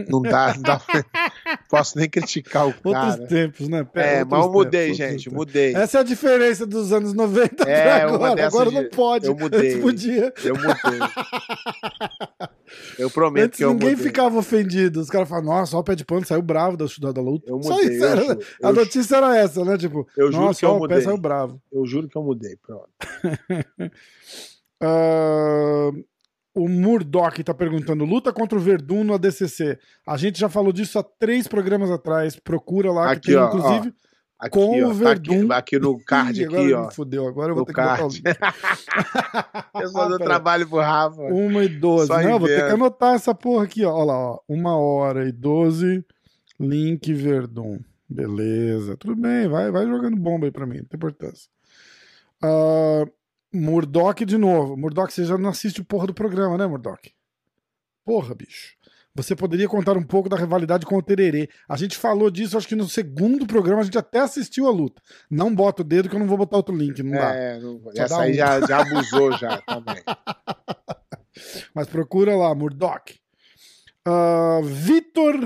Não dá, não dá posso nem criticar o cara. Outros tempos, né? Pera, é, mas eu mudei, tempos, gente, mudei. Essa é a diferença dos anos 90 é, agora. Agora de... não pode. Eu mudei. Antes podia. Eu mudei. Eu prometo Antes que eu ninguém mudei. ficava ofendido. Os caras falavam, nossa, ó, o pé de pano saiu bravo da, da, da luta. Eu mudei. Só isso, era, juro, a notícia era essa, né? Tipo, eu juro nossa, que eu ó, mudei. o pé saiu bravo. Eu juro que eu mudei, pronto. uh, o Murdoch tá perguntando: luta contra o Verdun no ADCC. A gente já falou disso há três programas atrás. Procura lá, aqui, que tem, ó, inclusive. Ó. Aqui, com ó, o Verdun. Tá aqui, aqui, no card, Ih, aqui, ó. Fudeu, agora eu vou ter card. que botar o Eu só dou trabalho pro Rafa. Uma e doze. Só Não, vou ter que anotar essa porra aqui, ó. Olha lá, ó. Uma hora e doze. Link Verdun. Beleza. Tudo bem, vai, vai jogando bomba aí pra mim, não tem importância. Uh, Murdoch de novo. Murdoch, você já não assiste o porra do programa, né, Murdoch? Porra, bicho. Você poderia contar um pouco da rivalidade com o Tererê. A gente falou disso, acho que no segundo programa a gente até assistiu a luta. Não bota o dedo que eu não vou botar outro link, não dá. É, não, essa aí um. já, já abusou já também. Mas procura lá, Murdoch. Uh, Vitor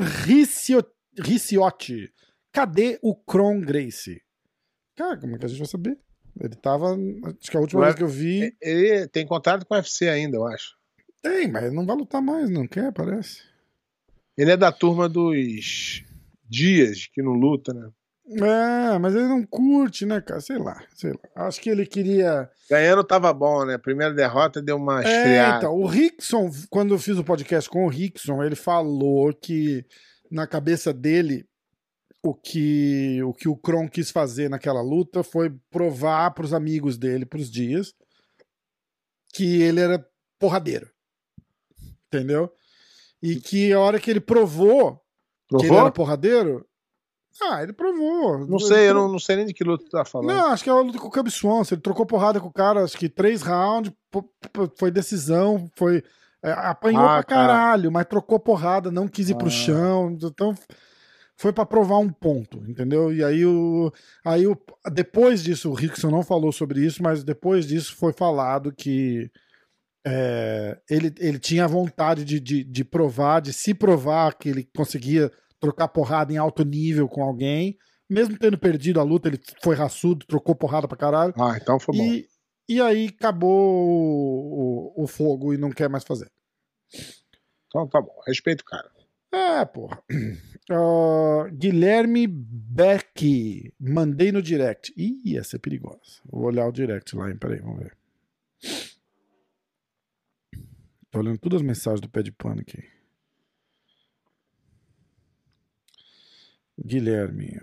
Ricciotti. Cadê o Kron Grace? Cara, como é que a gente vai saber? Ele tava. Acho que a última vez que eu vi. Ele tem contrato com o UFC ainda, eu acho. Tem, mas ele não vai lutar mais, não quer, parece. Ele é da turma dos dias que não luta, né? É, mas ele não curte, né, cara? Sei lá, sei lá. Acho que ele queria. Ganhando tava bom, né? Primeira derrota deu uma é, esfriada. Então, o Rickson, quando eu fiz o podcast com o Rickson, ele falou que na cabeça dele o que o que o Kron quis fazer naquela luta foi provar para os amigos dele, para os dias, que ele era porradeiro. Entendeu? E que a hora que ele provou, provou? que ele era porradeiro, Ah, ele provou. Não Ele sei, eu pro- não, não sei nem de que luta tu tá falando. Não, acho que é a luta com o Cub Swanson. Ele trocou porrada com o cara, acho que três rounds, foi decisão, foi. é, apanhou Ah, pra tá. caralho, mas trocou porrada, não quis ir pro Ah. chão. Então foi pra provar um ponto, entendeu? E aí o. Aí o, depois disso, o Rickson não falou sobre isso, mas depois disso foi falado que. é, ele, ele tinha vontade de, de, de provar, de se provar que ele conseguia trocar porrada em alto nível com alguém. Mesmo tendo perdido a luta, ele foi raçudo, trocou porrada pra caralho. Ah, então foi bom. E, e aí acabou o, o, o fogo e não quer mais fazer. Então tá bom. Respeito o cara. É, porra. Ah, Guilherme Beck. Mandei no direct. Ih, essa é perigosa. Vou olhar o direct lá, hein? Peraí, vamos ver. Tô olhando todas as mensagens do pé de pano aqui. Guilherme.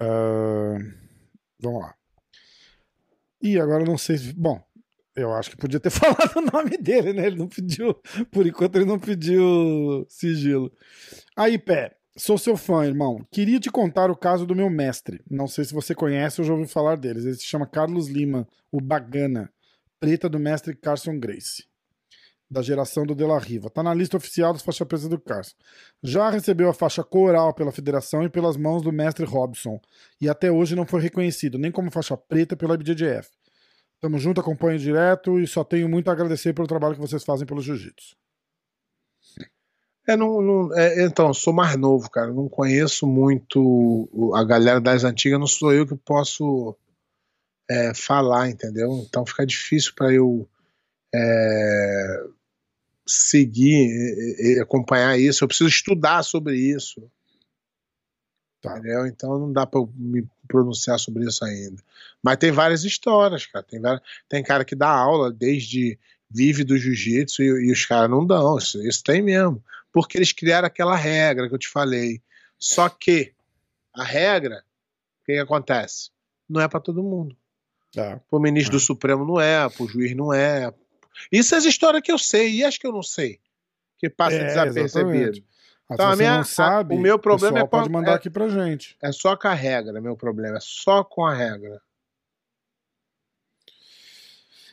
Ah, vamos lá. E agora não sei se. Bom, eu acho que podia ter falado o nome dele, né? Ele não pediu. Por enquanto ele não pediu sigilo. Aí, Pé, sou seu fã, irmão. Queria te contar o caso do meu mestre. Não sei se você conhece ou já ouviu falar deles. Ele se chama Carlos Lima, o Bagana, preta do mestre Carson Grace. Da geração do De La Riva. Tá na lista oficial das faixas presas do Carson. Já recebeu a faixa coral pela federação e pelas mãos do mestre Robson. E até hoje não foi reconhecido, nem como faixa preta pela IBJJF. Tamo junto, acompanho direto e só tenho muito a agradecer pelo trabalho que vocês fazem pelo jiu-jitsu. É, não, não- é, então, sou mais novo, cara. Não conheço muito a galera das antigas, não sou eu que posso é, falar, entendeu? Então fica difícil para eu é, seguir e, e acompanhar isso. Eu preciso estudar sobre isso. Tá. Entendeu? Então não dá para me pronunciar sobre isso ainda. Mas tem várias histórias, cara. Tem, várias- tem cara que dá aula desde vive do jiu-jitsu e, e os caras não dão. Isso, isso tem mesmo. Porque eles criaram aquela regra que eu te falei. Só que a regra, o que, que acontece? Não é para todo mundo. Tá. Pro ministro do Supremo não é, pro juiz não é. Isso é as histórias que eu sei, e acho que eu não sei. Que passa É, desapercebido. exatamente. Ah, Então, se você minha- não sabe, a- o meu problema pessoal é qual- pode mandar é- aqui pra gente. É só com a regra, meu problema. É só com a regra.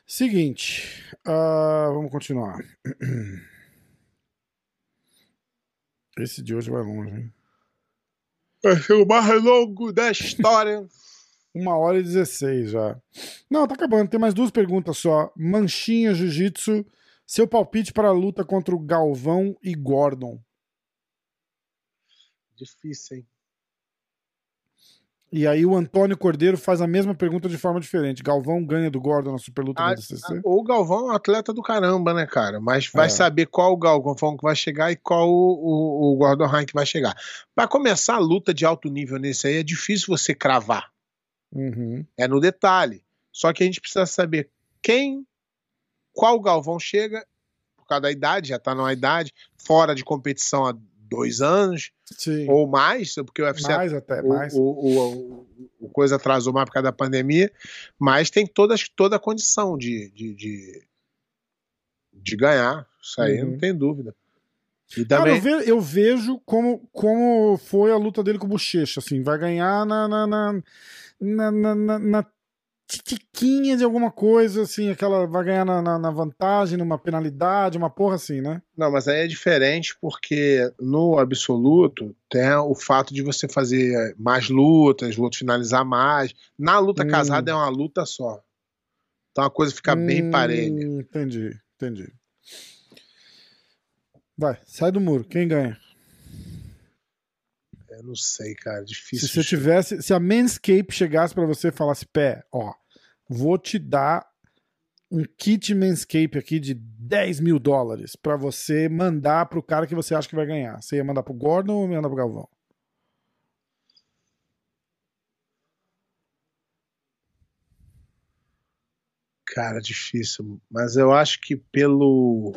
Seguinte, ah, vamos continuar. Esse de hoje vai longe, hein? Vai ser o mais longo da história. Uma hora e 16 já. Não, tá acabando. Tem mais duas perguntas só. Manchinha Jiu-Jitsu. Seu palpite para a luta contra o Galvão e Gordon. Difícil, hein? E aí o Antônio Cordeiro faz a mesma pergunta de forma diferente. Galvão ganha do Gordon na superluta Ah, da DCC? O Galvão é um atleta do caramba, né, cara? Mas vai É. saber qual o Galvão que vai chegar e qual o, o, o Gordon Ryan que vai chegar. Pra começar a luta de alto nível nesse aí, é difícil você cravar. Uhum. É no detalhe. Só que a gente precisa saber quem, qual Galvão chega, por causa da idade, já tá numa idade, fora de competição há dois anos Sim. ou mais, porque o UFC mais até, o, mais. o, o, o- coisa atrasou mais por causa da pandemia, mas tem todas, toda a condição de, de, de, de ganhar. Isso aí Uhum. não tem dúvida. E Cara, também, eu, ve- eu vejo como, como foi a luta dele com o Bochecha, assim, vai ganhar na, na, na, na- na titiquinha de alguma coisa, assim, aquela, vai ganhar na, na, na vantagem, numa penalidade, uma porra assim, né? Não, mas aí é diferente porque no absoluto tem o fato de você fazer mais lutas, o outro finalizar mais. Na luta Hum. casada é uma luta só. Então a coisa fica bem Hum, parelha. Entendi, entendi. Vai, sai do muro, quem ganha? Eu não sei, cara, Se difícil. você tivesse, se a Manscape chegasse pra você e falasse, pé, ó, vou te dar um kit Manscape aqui de 10 mil dólares pra você mandar pro cara que você acha que vai ganhar. Você ia mandar pro Gordon ou ia mandar pro Galvão? Cara, difícil. Mas eu acho que pelo.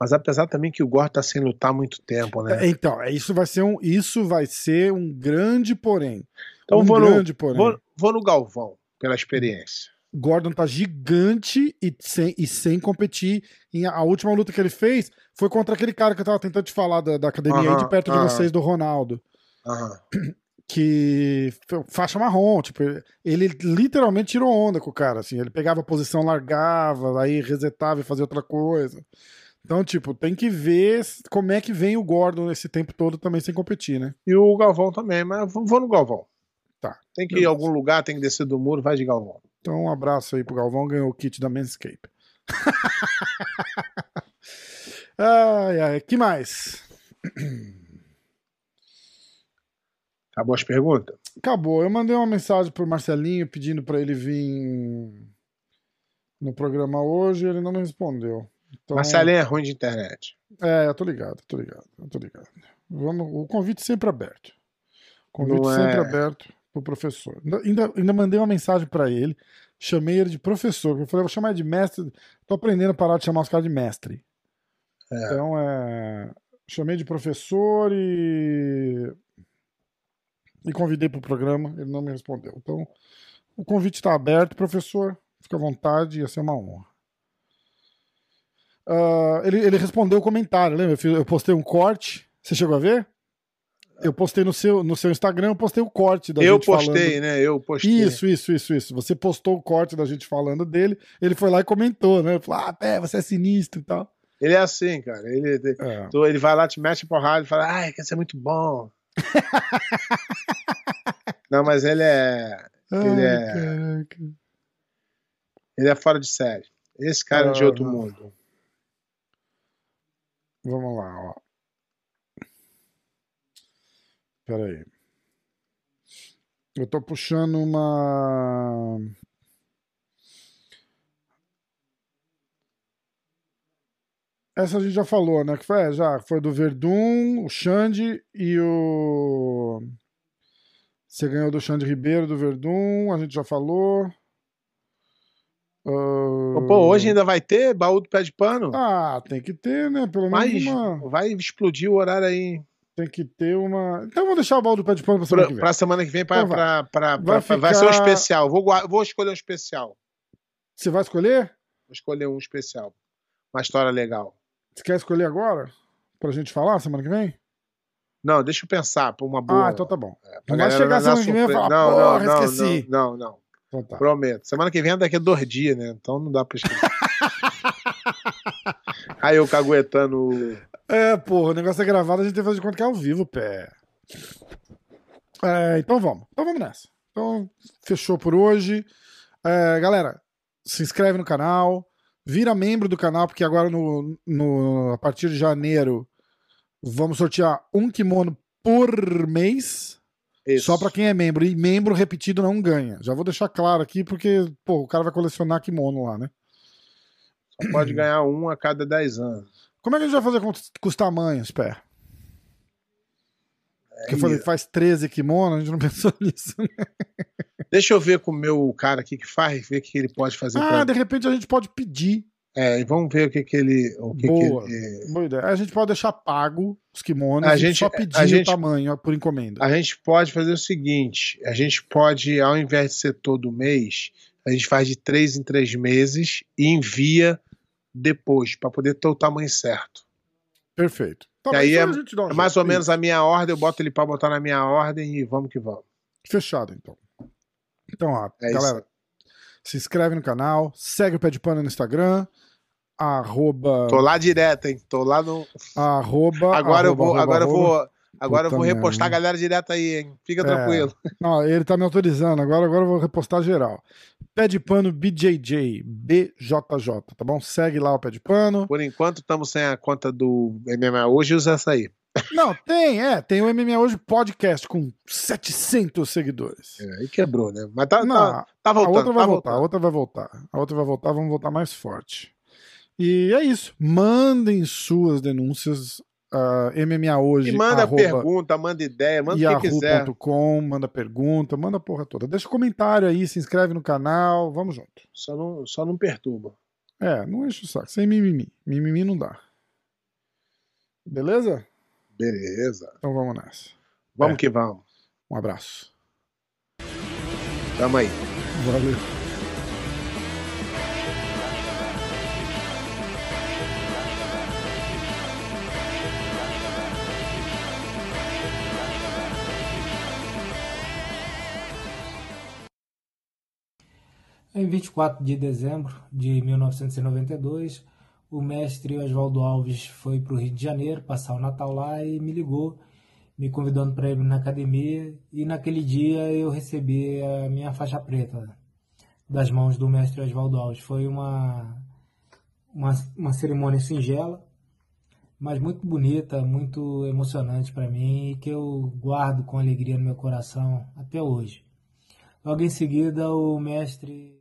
Mas apesar também que o Gore tá sem lutar há muito tempo, né? É, Então, é, isso vai ser um, isso vai ser um grande porém. Então um vou no, grande porém. vou, vou no Galvão, pela experiência. Gordon tá gigante e sem, e sem competir. Em, a última luta que ele fez foi contra aquele cara que eu tava tentando te falar da, da academia aí de Aham, perto de aham. vocês, do Ronaldo. Aham. Que f- faixa marrom, tipo, ele literalmente tirou onda com o cara, assim. Ele pegava a posição, largava, aí resetava e fazia outra coisa. Então, tipo, tem que ver como é que vem o Gordon esse tempo todo também sem competir, né? E o Galvão também, mas vou vou no Galvão. Tá. Tem que ir em algum lugar, tem que descer do muro, vai de Galvão. Então, um abraço aí pro Galvão, ganhou o kit da Manscape. ai, ai, que mais? Acabou as perguntas? Acabou. Eu mandei uma mensagem pro Marcelinho pedindo pra ele vir no programa hoje, ele não me respondeu. Então, Marcelinho é ruim de internet. É, eu tô ligado, tô ligado, eu tô ligado. Vamos, o convite sempre aberto. Convite Não é- sempre aberto pro professor. Ainda- Ainda, mandei uma mensagem pra ele, chamei ele de professor. Eu falei, vou chamar ele de mestre. Tô aprendendo a parar de chamar os caras de mestre. É. Então, é, chamei de professor e e convidei pro programa, ele não me respondeu. Então, o convite está aberto, professor. Fica à vontade, ia ser uma honra. Ah, ele, ele respondeu o comentário, lembra? Eu, fiz- eu postei um corte. Você chegou a ver? Eu postei no seu, no seu Instagram, eu postei o corte da Eu gente falando. postei, né? Eu postei. Isso, isso, isso, isso. Você postou o corte da gente falando dele, ele foi lá e comentou, né? Falou, ah, pé, você é sinistro e tal. Ele é assim, cara. Ele, É. ele vai lá, te mete a porrada e fala, ai, quer ser muito bom. Não, mas ele é. Ele Ai, é- caraca. Ele é fora de série. Esse cara é de Ah, outro não. mundo. Vamos lá, ó. Pera aí. Eu tô puxando uma. Essa a gente já falou, né? Que foi, é, já foi do Verdun, o Xande e o. Você ganhou do Xande Ribeiro do Verdun, a gente já falou. Ah, Pô, hoje ainda vai ter baú do pé de pano? Ah, tem que ter, né? Pelo Mas menos uma. vai explodir o horário aí. Tem que ter uma. Então vou deixar o balde do pé de pano pra semana Pra, que vem. pra semana que vem, pra, Então vai. pra, Vai pra- vai ser um ficar- especial. Vou, vou escolher um especial. Você vai escolher? Vou escolher um especial. Uma história legal. Você quer escolher agora? Pra gente falar semana que vem? Não, deixa eu pensar por uma boa. Ah, então tá bom. Pra Não vai chegar semana que vem e falar, não, porra, não, não, esqueci. Não, não, não. Então tá. Prometo. Semana que vem é daqui a dois dias, né? Então não dá pra esquecer. Aí eu caguetando. É, porra, o negócio é gravado, a gente tem que fazer de conta que é ao vivo, pé. É, então vamos. Então vamos nessa. Então, fechou por hoje. É, galera, se inscreve no canal, vira membro do canal, porque agora no, no, a partir de janeiro vamos sortear um kimono por mês. Isso. Só pra quem é membro. E membro repetido não ganha. Já vou deixar claro aqui, porque, pô, o cara vai colecionar kimono lá, né? Só pode ganhar um a cada 10 anos. Como é que a gente vai fazer com, com os tamanhos, pé? Porque eu falei, faz 13 kimono, a gente não pensou nisso. né? Deixa eu ver com o meu cara aqui que faz, ver o que ele pode fazer. Ah, de repente a gente pode pedir. É, e vamos ver o que, que ele. O que Boa. Que ele... Boa ideia. A gente pode deixar pago os kimonos A e gente- só pedir a gente- o tamanho por encomenda. A gente pode fazer o seguinte: a gente pode, ao invés de ser todo mês, a gente faz de três em três meses e envia depois, para poder ter o tamanho certo. Perfeito. Tá, E aí isso é- um É mais ou menos a minha ordem, eu boto ele para botar na minha ordem e vamos que vamos. Fechado, então. Então, ó, É galera, se inscreve no canal, segue o Pé de Pano no Instagram, arroba... Tô lá direto, hein? Tô lá no. arroba Agora eu arroba, vou, arroba, agora eu arroba. vou, agora eu Puta vou repostar a galera direto aí, hein? Fica É. tranquilo. Não, ele tá me autorizando, agora, agora eu vou repostar geral. Pé de Pano BJJ, BJJ, tá bom? Segue lá o Pé de Pano. Por enquanto estamos sem a conta do MMA hoje, usa essa aí. Não, tem, é, tem o MMA Hoje Podcast com 700 seguidores. É, aí quebrou, né? Mas tá, Não, tá, tá a voltando. outra vai tá voltar, a voltando. outra vai voltar. A outra vai voltar, vamos voltar mais forte. E é isso. Mandem suas denúncias. Uh, MMA hoje. E manda arroba pergunta, manda ideia, manda o que quiser. yahoo.com, manda pergunta, manda a porra toda. Deixa comentário aí, se inscreve no canal, vamos junto. Só não, só não perturba. É, não enche o saco, sem mimimi. Mimimi não dá. Beleza? Beleza. Então vamos nessa. Vamos É. que vamos. Um abraço. Tamo aí. Valeu. Em 24 de dezembro de 1992, o mestre Oswaldo Alves foi para o Rio de Janeiro passar o Natal lá e me ligou, me convidando para ir na academia. E naquele dia eu recebi a minha faixa preta das mãos do mestre Oswaldo Alves. Foi uma, uma, uma cerimônia singela, mas muito bonita, muito emocionante para mim e que eu guardo com alegria no meu coração até hoje. Logo em seguida, o mestre